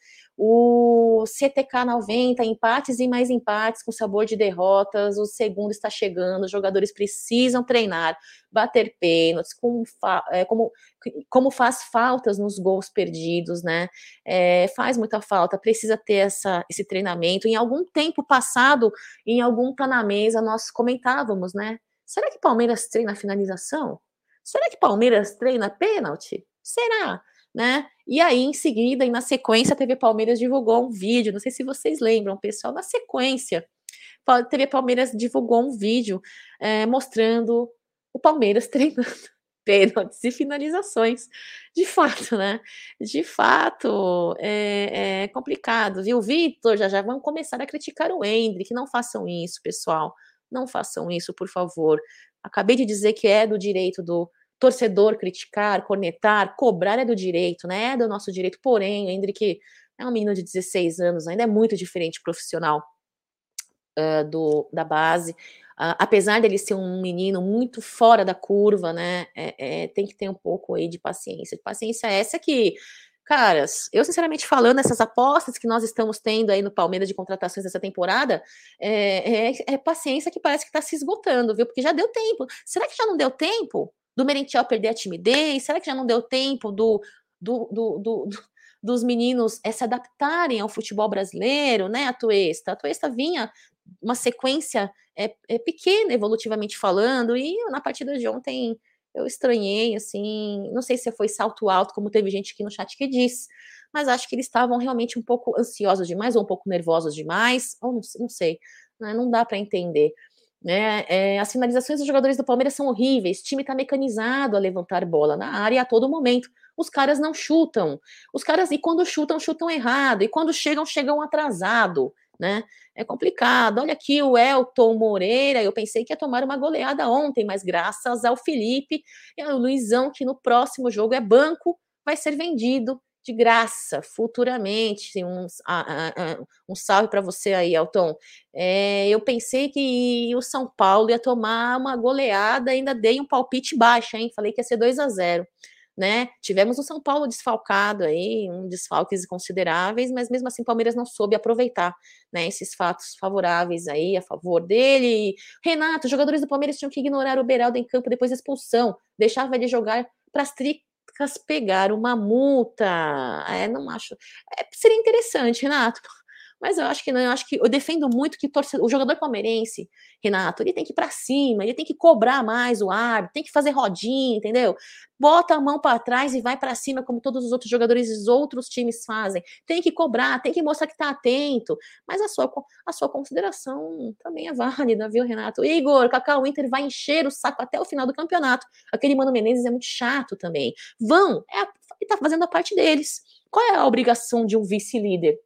o CTK 90, empates e mais empates com sabor de derrotas, o segundo está chegando, os jogadores precisam treinar, bater pênaltis, como, é, como, como faz faltas nos gols perdidos, né? É, faz muita falta, precisa ter essa, esse treinamento. Em algum tempo passado, em algum tá na mesa, nós comentávamos, né? Será que Palmeiras treina finalização? Será que Palmeiras treina pênalti? Será? Né? E aí, em seguida, e na sequência, a TV Palmeiras divulgou um vídeo. Não sei se vocês lembram, pessoal, na sequência, a TV Palmeiras divulgou um vídeo é, mostrando o Palmeiras treinando pênaltis e finalizações. De fato, né? De fato, é, é complicado, viu? Vitor, já já vamos começar a criticar o Hendrick. Não façam isso, pessoal. Não façam isso, por favor. Acabei de dizer que é do direito do torcedor criticar, cornetar, cobrar é do direito, né? É do nosso direito. Porém, o Hendrick é um menino de 16 anos, ainda é muito diferente profissional uh, do, da base. Uh, apesar dele ser um menino muito fora da curva, né? É, é, tem que ter um pouco aí de paciência. De paciência essa que Caras, eu sinceramente falando, essas apostas que nós estamos tendo aí no Palmeiras de contratações dessa temporada, é, é, é paciência que parece que está se esgotando, viu? Porque já deu tempo. Será que já não deu tempo do Merentiel perder a timidez? Será que já não deu tempo do, do, do, do, dos meninos é, se adaptarem ao futebol brasileiro, né? A Tuesta. A Tuesta vinha uma sequência é, é pequena, evolutivamente falando, e na partida de ontem eu estranhei, assim, não sei se foi salto alto, como teve gente aqui no chat que disse, mas acho que eles estavam realmente um pouco ansiosos demais, ou um pouco nervosos demais, ou não, não sei, né, não dá para entender. Né? É, as finalizações dos jogadores do Palmeiras são horríveis, o time está mecanizado a levantar bola na área a todo momento. Os caras não chutam. Os caras, e quando chutam, chutam errado. E quando chegam, chegam atrasado né? É complicado. Olha aqui o Elton Moreira, eu pensei que ia tomar uma goleada ontem, mas graças ao Felipe e ao Luizão, que no próximo jogo é banco, vai ser vendido de graça futuramente. Um, um salve para você aí, Elton. É, eu pensei que o São Paulo ia tomar uma goleada, ainda dei um palpite baixo, hein? Falei que ia ser 2 a 0 né? Tivemos o São Paulo desfalcado aí, um desfalques consideráveis, mas mesmo assim o Palmeiras não soube aproveitar, né, esses fatos favoráveis aí a favor dele. Renato, os jogadores do Palmeiras tinham que ignorar o Beraldo em campo depois da expulsão, deixava ele jogar para pegar uma multa. É, não acho. É, seria interessante, Renato mas eu acho que não, eu acho que eu defendo muito que o jogador palmeirense, Renato, ele tem que ir para cima, ele tem que cobrar mais o árbitro, tem que fazer rodinha, entendeu? Bota a mão para trás e vai para cima, como todos os outros jogadores dos outros times fazem. Tem que cobrar, tem que mostrar que tá atento. Mas a sua, a sua consideração também é válida, viu, Renato? Igor, Cacau, Inter vai encher o saco até o final do campeonato. Aquele Mano Menezes é muito chato também. Vão, é, ele tá fazendo a parte deles. Qual é a obrigação de um vice-líder?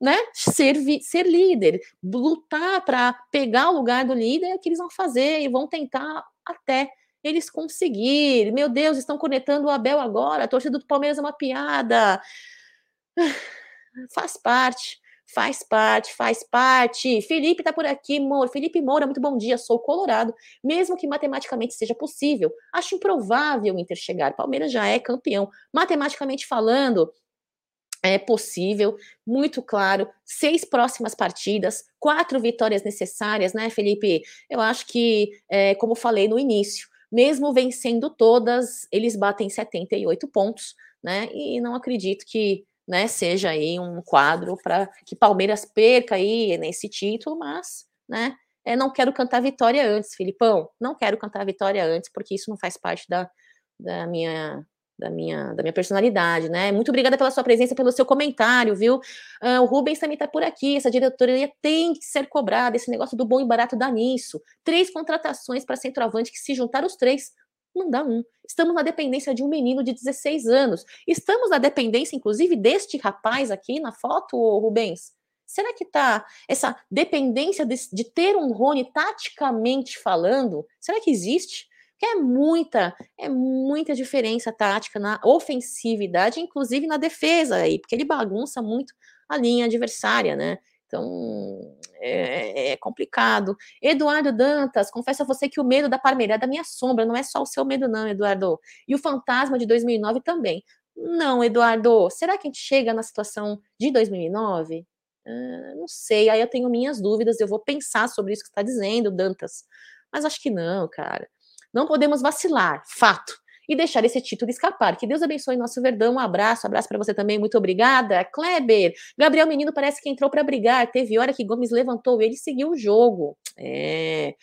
Né, ser, ser líder, lutar para pegar o lugar do líder, é o que eles vão fazer e vão tentar até eles conseguirem. Meu Deus, estão conectando o Abel agora, a torcida do Palmeiras é uma piada. Faz parte, faz parte, faz parte. Felipe tá por aqui, Moura. Felipe Moura, muito bom dia. Sou colorado, mesmo que matematicamente seja possível. Acho improvável o Inter chegar. Palmeiras já é campeão. Matematicamente falando, é possível, muito claro. Seis próximas partidas, quatro vitórias necessárias, né, Felipe? Eu acho que, é, como falei no início, mesmo vencendo todas, eles batem 78 pontos, né? E não acredito que né, seja aí um quadro para que Palmeiras perca aí nesse título, mas, né? É, não quero cantar vitória antes, Filipão. Não quero cantar vitória antes, porque isso não faz parte da, da minha da minha, da minha personalidade, né? Muito obrigada pela sua presença, pelo seu comentário, viu? Uh, o Rubens também tá por aqui. Essa diretoria tem que ser cobrada. Esse negócio do bom e barato dá nisso. Três contratações para centroavante que, se juntar os três, não dá um. Estamos na dependência de um menino de 16 anos. Estamos na dependência, inclusive, deste rapaz aqui na foto, Rubens. Será que tá essa dependência de, de ter um Rony taticamente falando? Será que existe? É muita, é muita diferença tática na ofensividade, inclusive na defesa aí, porque ele bagunça muito a linha adversária, né? Então é, é, complicado. Eduardo Dantas, confesso a você que o medo da Parmeira é da minha sombra, não é só o seu medo, não, Eduardo. E o fantasma de 2009 também. Não, Eduardo, será que a gente chega na situação de 2009? Uh, não sei, aí eu tenho minhas dúvidas, eu vou pensar sobre isso que está dizendo, Dantas. Mas acho que não, cara. Não podemos vacilar, fato. e deixar esse título escapar. Que Deus abençoe nosso Verdão. Um abraço, abraço para você também, muito obrigada. Kleber, Gabriel Menino parece que entrou para brigar. Teve hora que Gomes levantou ele seguiu o jogo. É.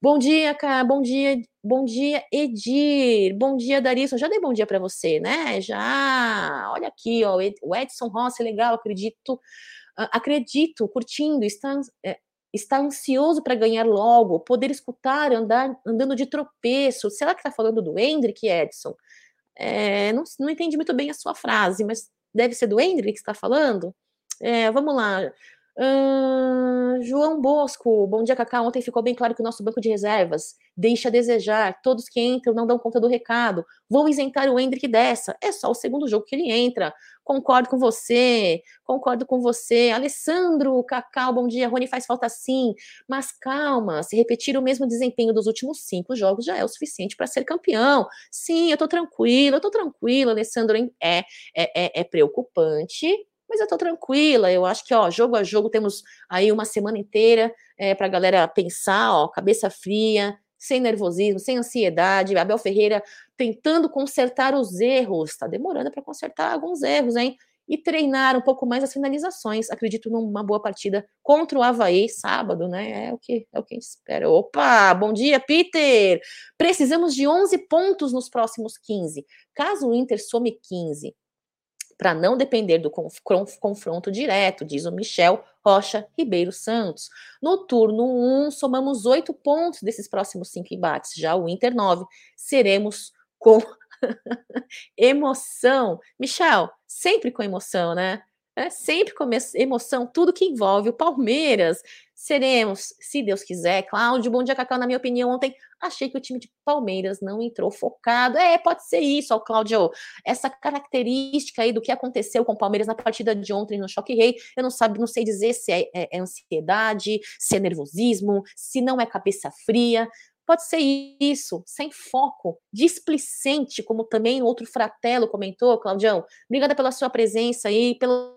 Bom dia, cara. Bom dia, bom dia, Edir. Bom dia, Darisson. Já dei bom dia para você, né? Já. Olha aqui, ó, o Edson Rossi, legal, acredito. Acredito, curtindo, está, é, está ansioso para ganhar logo, poder escutar, andar andando de tropeço. Será que está falando do Hendrick, Edson? É, não, não entendi muito bem a sua frase, mas deve ser do Hendrick que está falando? É, vamos lá. Uh, João Bosco, bom dia, Cacá. Ontem ficou bem claro que o nosso banco de reservas deixa a desejar. Todos que entram não dão conta do recado. Vou isentar o Hendrick dessa. É só o segundo jogo que ele entra. Concordo com você, concordo com você. Alessandro, Cacau, bom dia. Rony faz falta sim, mas calma. Se repetir o mesmo desempenho dos últimos cinco jogos já é o suficiente para ser campeão. Sim, eu tô tranquilo, eu tô tranquilo, Alessandro. É, é, é, é preocupante, mas eu tô tranquila. Eu acho que, ó, jogo a jogo, temos aí uma semana inteira é, para a galera pensar, ó, cabeça fria, sem nervosismo, sem ansiedade. Abel Ferreira tentando consertar os erros, está demorando para consertar alguns erros, hein? E treinar um pouco mais as finalizações. Acredito numa boa partida contra o Havaí, sábado, né? É o que, é o que a gente espera. Opa, bom dia, Peter! Precisamos de 11 pontos nos próximos 15. Caso o Inter some 15 para não depender do confronto direto, diz o Michel Rocha Ribeiro Santos. No turno 1, somamos oito pontos desses próximos cinco embates, já o Inter 9. Seremos com emoção. Michel, sempre com emoção, né? É sempre com emoção, tudo que envolve o Palmeiras. Seremos, se Deus quiser. Cláudio, bom dia, Cacau. Na minha opinião, ontem achei que o time de Palmeiras não entrou focado. É, pode ser isso, ó, Cláudio. Essa característica aí do que aconteceu com o Palmeiras na partida de ontem no Choque Rei, eu não sabe, não sei dizer se é, é, é ansiedade, se é nervosismo, se não é cabeça fria. Pode ser isso, sem foco, displicente, como também outro fratelo comentou, Claudião. Obrigada pela sua presença aí, pelo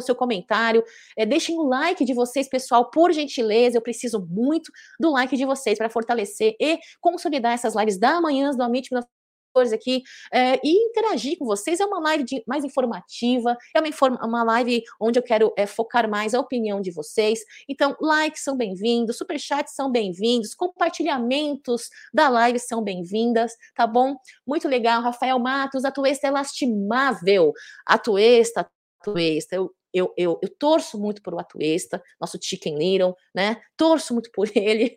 o seu comentário. É, deixem o like de vocês, pessoal, por gentileza. Eu preciso muito do like de vocês para fortalecer e consolidar essas lives da manhã do Amit aqui é, e interagir com vocês. É uma live de, mais informativa, é uma, informa, uma live onde eu quero é, focar mais a opinião de vocês. Então, likes são bem-vindos, superchats são bem-vindos, compartilhamentos da live são bem-vindas, tá bom? Muito legal, Rafael Matos, a Tuesta é lastimável. A Tuesta, a Tuesta, eu eu, eu, eu, torço muito por o Atuesta, nosso Chicken Little, né? Torço muito por ele.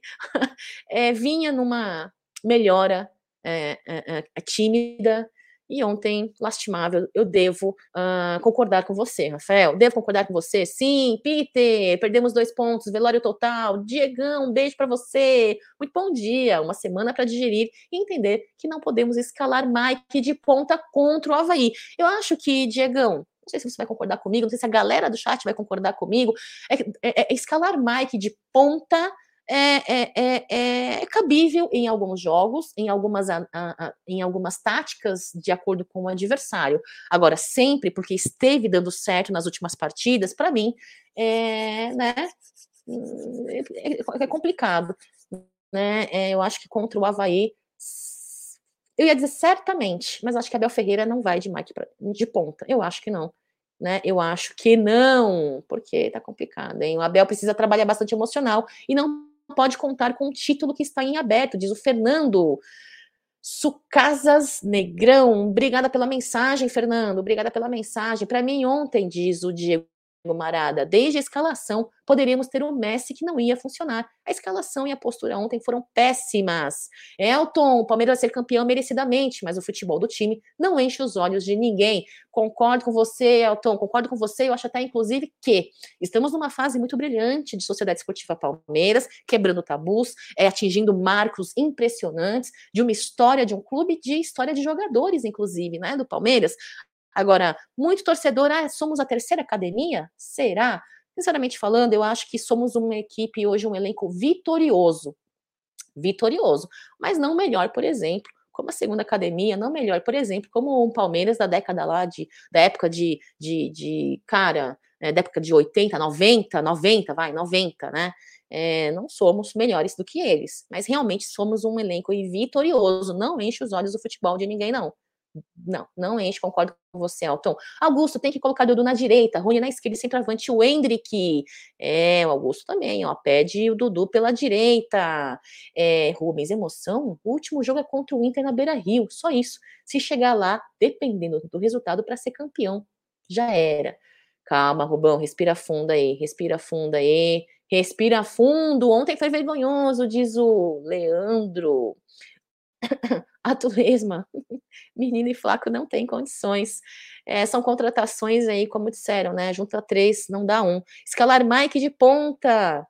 é, vinha numa melhora é, é, tímida e ontem, lastimável, eu devo uh, concordar com você, Rafael. Devo concordar com você? Sim, Peter, perdemos dois pontos, velório total. Diegão, um beijo para você. Muito bom dia, uma semana para digerir e entender que não podemos escalar Mike de ponta contra o Havaí. Eu acho que, Diegão, sei se você vai concordar comigo, não sei se a galera do chat vai concordar comigo, é, é, é escalar Mike de ponta é, é, é, cabível em alguns jogos, em algumas, a, a, em algumas táticas, de acordo com o adversário. Agora, sempre porque esteve dando certo nas últimas partidas, para mim, é, né, é, complicado. Né? eu acho que contra o Havaí eu ia dizer certamente, mas acho que a Abel Ferreira não vai de Mike pra, de ponta. Eu acho que não. Né? Eu acho que não, porque tá complicado, hein? O Abel precisa trabalhar bastante emocional e não pode contar com o título que está em aberto, diz o Fernando. Sucasas Negrão, obrigada pela mensagem, Fernando, obrigada pela mensagem. Para mim, ontem, diz o Diego Marada, desde a escalação, poderíamos ter um Messi que não ia funcionar. A escalação e a postura ontem foram péssimas. Elton, o Palmeiras vai ser campeão merecidamente, mas o futebol do time não enche os olhos de ninguém. Concordo com você, Elton, concordo com você. Eu acho até, inclusive, que estamos numa fase muito brilhante de Sociedade Esportiva Palmeiras, quebrando tabus, é, atingindo marcos impressionantes de uma história de um clube, de história de jogadores, inclusive, né, do Palmeiras. Agora, muito torcedor, ah, somos a terceira academia? Será? Sinceramente falando, eu acho que somos uma equipe hoje, um elenco vitorioso. Vitorioso, mas não melhor, por exemplo, como a segunda academia, não melhor, por exemplo, como o Palmeiras da década lá, de, da época de, de, de cara, é, da época de 80, 90, 90, vai, 90, né? É, não somos melhores do que eles, mas realmente somos um elenco vitorioso. Não enche os olhos do futebol de ninguém, não. Não, não enche, concordo com você, Elton. Augusto tem que colocar Dudu na direita, Rony na esquerda, centroavante o Hendrick. É, o Augusto também, ó, pede o Dudu pela direita. É, Rubens, emoção? O último jogo é contra o Inter na Beira Rio, só isso. Se chegar lá, dependendo do resultado, para ser campeão, já era. Calma, Rubão, respira fundo aí, respira fundo aí, respira fundo. Ontem foi vergonhoso, diz o Leandro. a Turisma, menino e flaco não tem condições. É, são contratações aí, como disseram, né? Junta três, não dá um. Escalar Mike de ponta.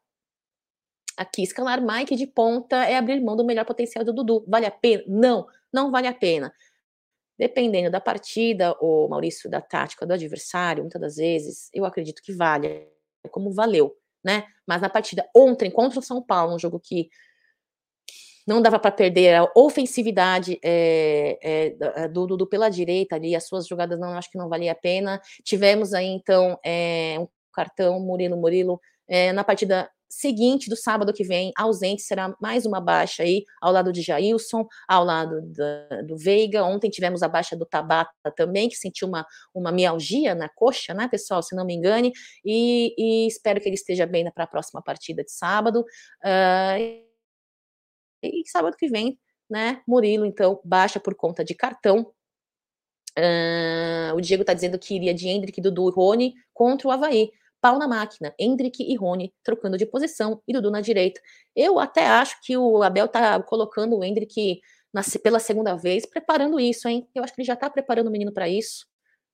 Aqui, escalar Mike de ponta é abrir mão do melhor potencial do Dudu. Vale a pena? Não, não vale a pena. Dependendo da partida, o Maurício, da tática do adversário, muitas das vezes, eu acredito que vale, como valeu, né? Mas na partida ontem contra o São Paulo, um jogo que não dava para perder a ofensividade é, é, do Dudu pela direita ali, as suas jogadas não acho que não valia a pena. Tivemos aí então é, um cartão Murilo Murilo na partida seguinte do sábado que vem, ausente, será mais uma baixa aí, ao lado de Jailson, ao lado da, do Veiga. Ontem tivemos a baixa do Tabata também, que sentiu uma, uma mialgia na coxa, né, pessoal, se não me engane, e, e espero que ele esteja bem para a próxima partida de sábado. Uh, e sábado que vem, né, Murilo, então, baixa por conta de cartão. Uh, o Diego tá dizendo que iria de Hendrick, Dudu e Rony contra o Havaí. Pau na máquina, Hendrick e Rony trocando de posição e Dudu na direita. Eu até acho que o Abel tá colocando o Hendrick na, pela segunda vez, preparando isso, hein? Eu acho que ele já tá preparando o menino para isso,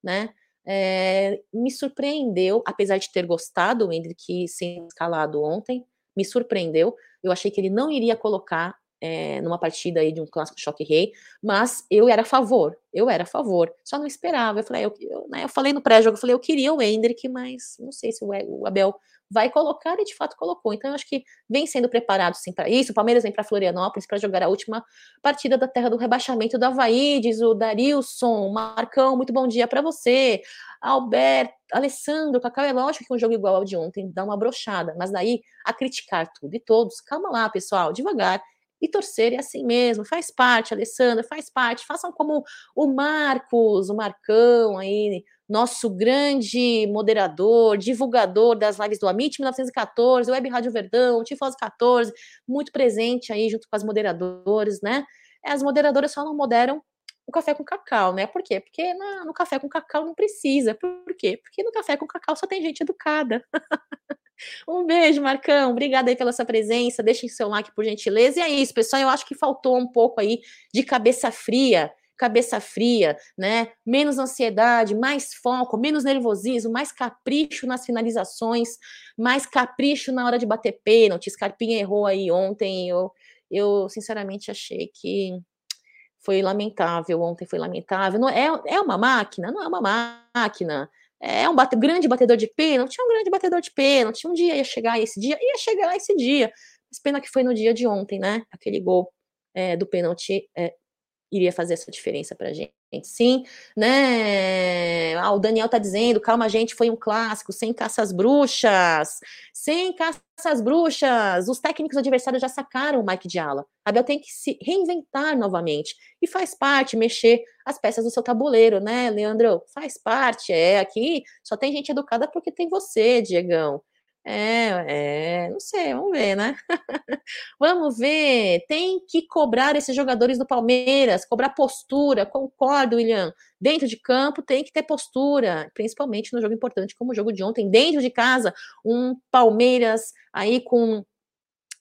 né? É, me surpreendeu, apesar de ter gostado o Hendrick ser escalado ontem, me surpreendeu. Eu achei que ele não iria colocar é, numa partida aí de um clássico choque rei, mas eu era a favor, eu era a favor, só não esperava. Eu falei, eu, eu, né, eu falei no pré-jogo, eu falei, eu queria o Hendrick, mas não sei se o, o Abel vai colocar e de fato colocou. Então, eu acho que vem sendo preparado sim para isso. O Palmeiras vem para Florianópolis para jogar a última partida da terra do rebaixamento do Havaí, diz o Darilson, Marcão, muito bom dia para você. Alberto, Alessandro, Cacau, é lógico que um jogo igual ao de ontem dá uma brochada, mas daí a criticar tudo e todos, calma lá, pessoal, devagar e torcer é assim mesmo, faz parte, Alessandra, faz parte, façam como o Marcos, o Marcão aí, nosso grande moderador, divulgador das lives do Amit 1914, Web Rádio Verdão, Tifose 14, muito presente aí junto com as moderadoras, né? As moderadoras só não moderam o café com cacau, né? Por quê? Porque no, no café com cacau não precisa. Por quê? Porque no café com cacau só tem gente educada. um beijo, Marcão. Obrigada aí pela sua presença. Deixem seu like, por gentileza. E é isso, pessoal. Eu acho que faltou um pouco aí de cabeça fria cabeça fria, né? Menos ansiedade, mais foco, menos nervosismo, mais capricho nas finalizações, mais capricho na hora de bater pênalti. Scarpinha errou aí ontem. Eu, eu sinceramente achei que foi lamentável, ontem foi lamentável. Não, é, é uma máquina? Não é uma máquina. É um bate, grande batedor de pênalti, é um grande batedor de pênalti. Um dia ia chegar esse dia, ia chegar esse dia. Mas pena que foi no dia de ontem, né? Aquele gol é, do pênalti é, iria fazer essa diferença pra gente. Sim, né? Ah, o Daniel tá dizendo, calma, gente, foi um clássico, sem caças bruxas, sem caças bruxas. Os técnicos adversários já sacaram o Mike Diala. Abel tem que se reinventar novamente. E faz parte mexer as peças do seu tabuleiro, né, Leandro? Faz parte. É, aqui só tem gente educada porque tem você, Diegão. É, é, não sei, vamos ver, né? vamos ver. Tem que cobrar esses jogadores do Palmeiras, cobrar postura, concordo, William. Dentro de campo tem que ter postura, principalmente no jogo importante como o jogo de ontem. Dentro de casa, um Palmeiras aí com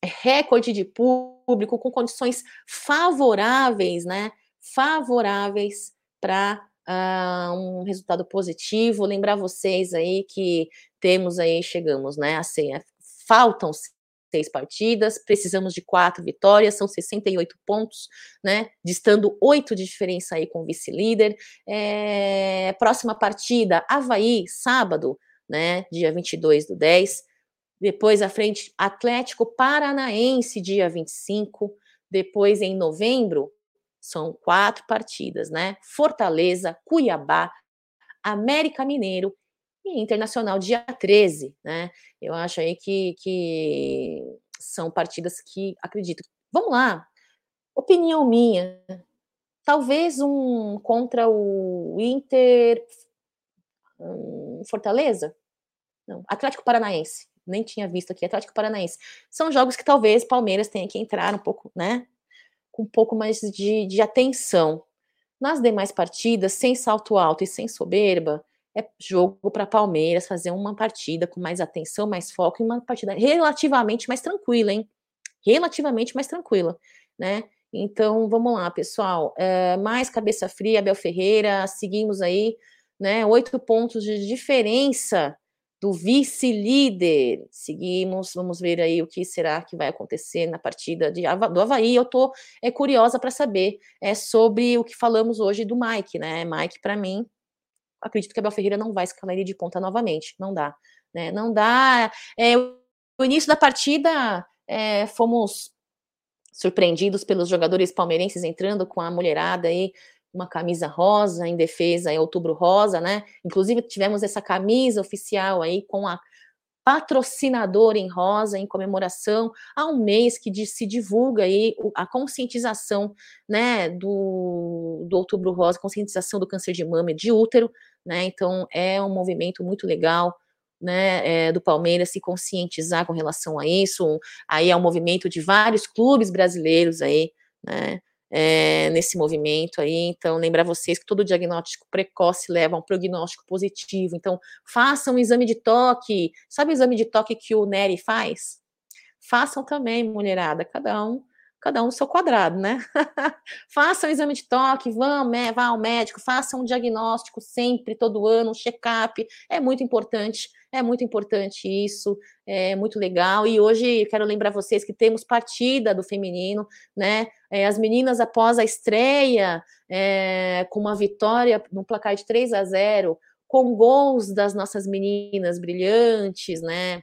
recorde de público, com condições favoráveis, né? Favoráveis para uh, um resultado positivo. Lembrar vocês aí que temos aí, chegamos, né? Assim, faltam seis partidas, precisamos de quatro vitórias, são 68 pontos, né? Distando oito de diferença aí com o vice-líder. É, próxima partida, Havaí, sábado, né? Dia 22 do 10. Depois à frente, Atlético Paranaense, dia 25. Depois, em novembro, são quatro partidas, né? Fortaleza, Cuiabá, América Mineiro e Internacional dia 13, né? Eu acho aí que, que são partidas que acredito. Vamos lá, opinião minha. Talvez um contra o Inter um, Fortaleza? Não, Atlético Paranaense. Nem tinha visto aqui, Atlético Paranaense. São jogos que talvez Palmeiras tenha que entrar um pouco, né? Com um pouco mais de, de atenção. Nas demais partidas, sem salto alto e sem soberba, é jogo para Palmeiras fazer uma partida com mais atenção, mais foco e uma partida relativamente mais tranquila, hein? Relativamente mais tranquila, né? Então, vamos lá, pessoal. É, mais cabeça fria, Abel Ferreira, seguimos aí, né? Oito pontos de diferença do vice-líder. Seguimos, vamos ver aí o que será que vai acontecer na partida de, do Havaí. Eu tô é, curiosa para saber é, sobre o que falamos hoje do Mike, né? Mike, para mim, acredito que Abel Ferreira não vai escalar ele de ponta novamente. Não dá, né? Não dá. É, o início da partida é, fomos surpreendidos pelos jogadores palmeirenses entrando com a mulherada aí uma camisa rosa em defesa em outubro rosa, né? Inclusive tivemos essa camisa oficial aí com a patrocinador em rosa em comemoração a um mês que se divulga aí a conscientização, né, do, do outubro rosa, conscientização do câncer de mama e de útero, né? Então é um movimento muito legal. Né, é, do Palmeiras se conscientizar com relação a isso, aí é um movimento de vários clubes brasileiros aí, né, é, nesse movimento aí. Então, lembrar vocês que todo diagnóstico precoce leva a um prognóstico positivo. Então, façam um exame de toque. Sabe o exame de toque que o Nery faz? Façam também, mulherada, cada um cada um seu quadrado, né? façam um exame de toque, vão, vá ao médico, façam um diagnóstico sempre, todo ano, um check-up. É muito importante, é muito importante isso, é muito legal. E hoje quero lembrar vocês que temos partida do feminino, né? É, as meninas, após a estreia, é, com uma vitória no placar de 3 a 0, com gols das nossas meninas brilhantes, né?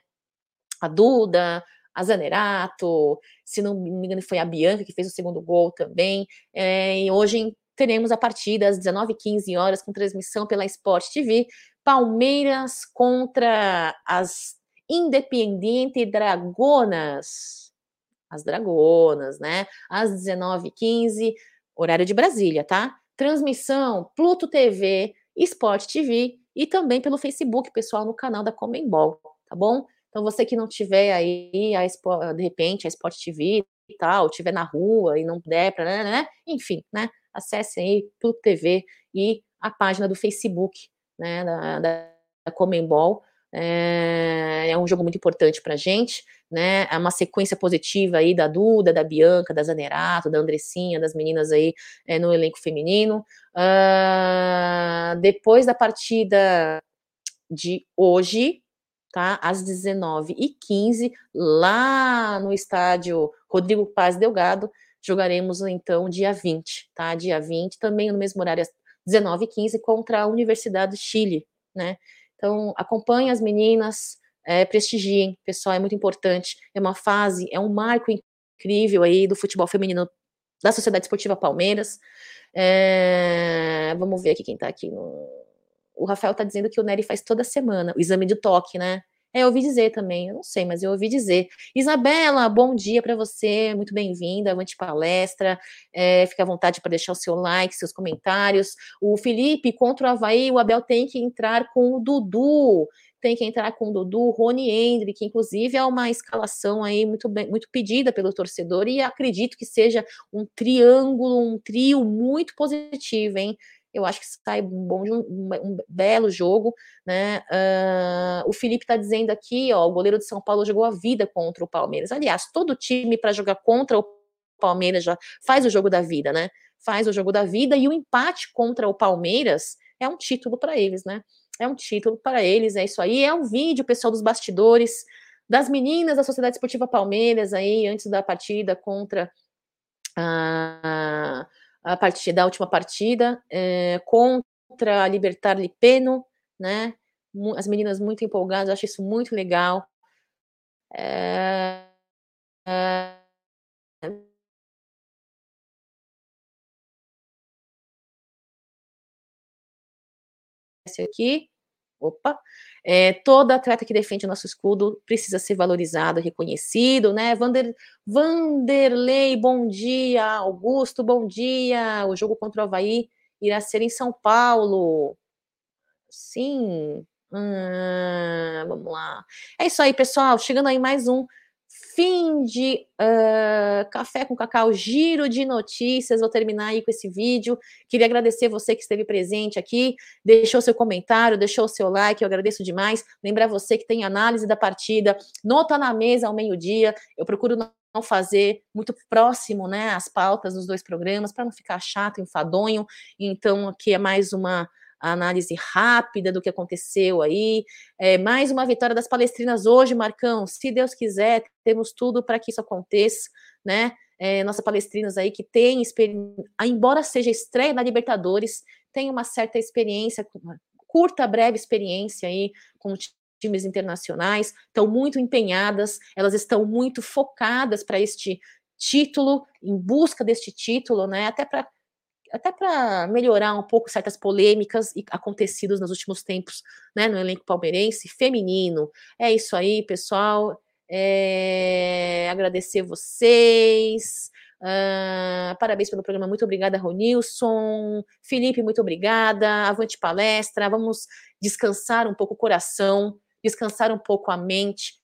A Duda, a Zanerato, se não me engano foi a Bianca que fez o segundo gol também, é, e hoje teremos a partida às 19h15 horas com transmissão pela Sport TV, Palmeiras contra as Independiente Dragonas, as Dragonas, né, às 19h15, horário de Brasília, tá? Transmissão Pluto TV, Sport TV e também pelo Facebook, pessoal, no canal da Comembol, tá bom? Então, você que não tiver aí, a, de repente, a Sport TV e tal, tiver na rua e não der para, né, né, enfim, né, acesse aí Pluto TV e a página do Facebook, né, da, da Comembol. É, é um jogo muito importante para a gente, né? É uma sequência positiva aí da Duda, da Bianca, da Zanerato, da Andressinha, das meninas aí é, no elenco feminino. Uh, depois da partida de hoje, tá? Às 19h15, lá no estádio Rodrigo Paz Delgado, jogaremos então dia 20, tá? Dia 20, também no mesmo horário, às 19h15, contra a Universidade do Chile, né? Então, acompanhe as meninas, é, prestigiem, pessoal, é muito importante. É uma fase, é um marco incrível aí do futebol feminino da Sociedade Esportiva Palmeiras. É, vamos ver aqui quem tá aqui no o Rafael tá dizendo que o Nery faz toda semana o exame de toque, né? É, eu ouvi dizer também, eu não sei, mas eu ouvi dizer. Isabela, bom dia para você, muito bem-vinda, avante palestra, é, fica à vontade para deixar o seu like, seus comentários. O Felipe, contra o Havaí, o Abel tem que entrar com o Dudu, tem que entrar com o Dudu, Rony Hendrick, que inclusive é uma escalação aí muito, bem, muito pedida pelo torcedor, e acredito que seja um triângulo, um trio muito positivo, hein? Eu acho que sai um bom um, um belo jogo, né? Uh, o Felipe está dizendo aqui, ó, o goleiro de São Paulo jogou a vida contra o Palmeiras. Aliás, todo time para jogar contra o Palmeiras já faz o jogo da vida, né? Faz o jogo da vida e o empate contra o Palmeiras é um título para eles, né? É um título para eles, é isso aí. É um vídeo, pessoal dos bastidores, das meninas da Sociedade Esportiva Palmeiras aí, antes da partida contra a. Uh, a partida, da última partida é, contra a Libertar Lipeno, né? As meninas muito empolgadas, acho isso muito legal. É, é, aqui, opa, É, toda atleta que defende o nosso escudo precisa ser valorizado, reconhecido, né? Vander, Vanderlei, bom dia. Augusto, bom dia. O jogo contra o Havaí irá ser em São Paulo. Sim. Hum, vamos lá. É isso aí, pessoal. Chegando aí mais um fim de uh, Café com Cacau, giro de notícias. Vou terminar aí com esse vídeo. Queria agradecer você que esteve presente aqui, deixou seu comentário, deixou seu like, eu agradeço demais. Lembrar você que tem análise da partida, nota na mesa ao meio-dia. Eu procuro não fazer muito próximo, né, as pautas dos dois programas, para não ficar chato, enfadonho. Então, aqui é mais uma a análise rápida do que aconteceu aí. É, mais uma vitória das palestrinas hoje, Marcão. Se Deus quiser, temos tudo para que isso aconteça, né? É, nossa palestrinas aí que tem experiência, embora seja estreia na Libertadores, tem uma certa experiência, uma curta, breve experiência aí com times internacionais, estão muito empenhadas, elas estão muito focadas para este título, em busca deste título, né? Até para até para melhorar um pouco certas polêmicas acontecidas nos últimos tempos, né, no elenco palmeirense feminino. É isso aí, pessoal. É, agradecer vocês. Uh, parabéns pelo programa, muito obrigada, Ronilson. Felipe, muito obrigada. Avante palestra. Vamos descansar um pouco o coração, descansar um pouco a mente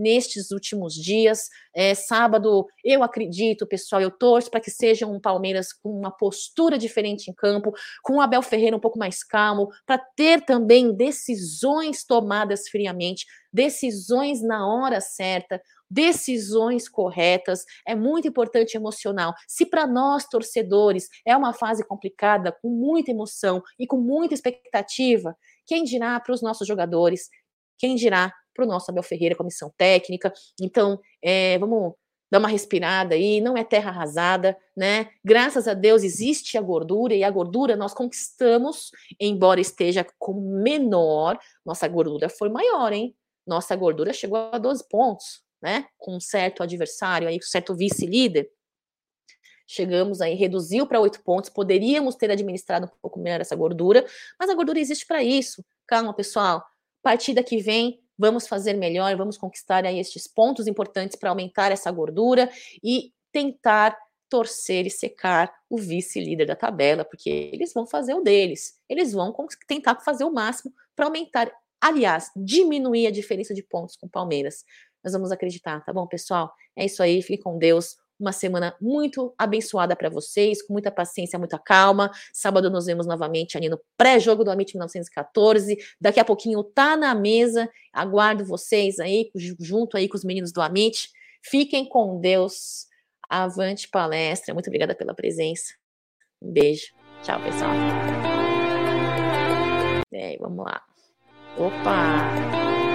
nestes últimos dias. É, sábado, eu acredito, pessoal, eu torço para que seja um Palmeiras com uma postura diferente em campo, com o Abel Ferreira um pouco mais calmo, para ter também decisões tomadas friamente, decisões na hora certa, decisões corretas. É muito importante emocional. Se para nós, torcedores, é uma fase complicada, com muita emoção e com muita expectativa, quem dirá para os nossos jogadores? Quem dirá para o nosso Abel Ferreira, comissão técnica. Então, é, vamos dar uma respirada aí, não é terra arrasada, né? Graças a Deus existe a gordura e a gordura nós conquistamos, embora esteja com menor, nossa gordura foi maior, hein? Nossa gordura chegou a 12 pontos, né? Com um certo adversário aí, um certo vice-líder. Chegamos aí, reduziu para 8 pontos, poderíamos ter administrado um pouco melhor essa gordura, mas a gordura existe para isso. Calma, pessoal. Partida que vem, vamos fazer melhor, vamos conquistar aí estes pontos importantes para aumentar essa gordura e tentar torcer e secar o vice-líder da tabela, porque eles vão fazer o deles. Eles vão tentar fazer o máximo para aumentar, aliás, diminuir a diferença de pontos com o Palmeiras. Nós vamos acreditar, tá bom, pessoal? É isso aí, fique com Deus uma semana muito abençoada para vocês, com muita paciência, muita calma. Sábado nos vemos novamente ali no pré-jogo do Amit 1914. Daqui a pouquinho tá na mesa. Aguardo vocês aí, junto aí com os meninos do Amit. Fiquem com Deus. Avante palestra. Muito obrigada pela presença. Um beijo. Tchau, pessoal. É, vamos lá. Opa!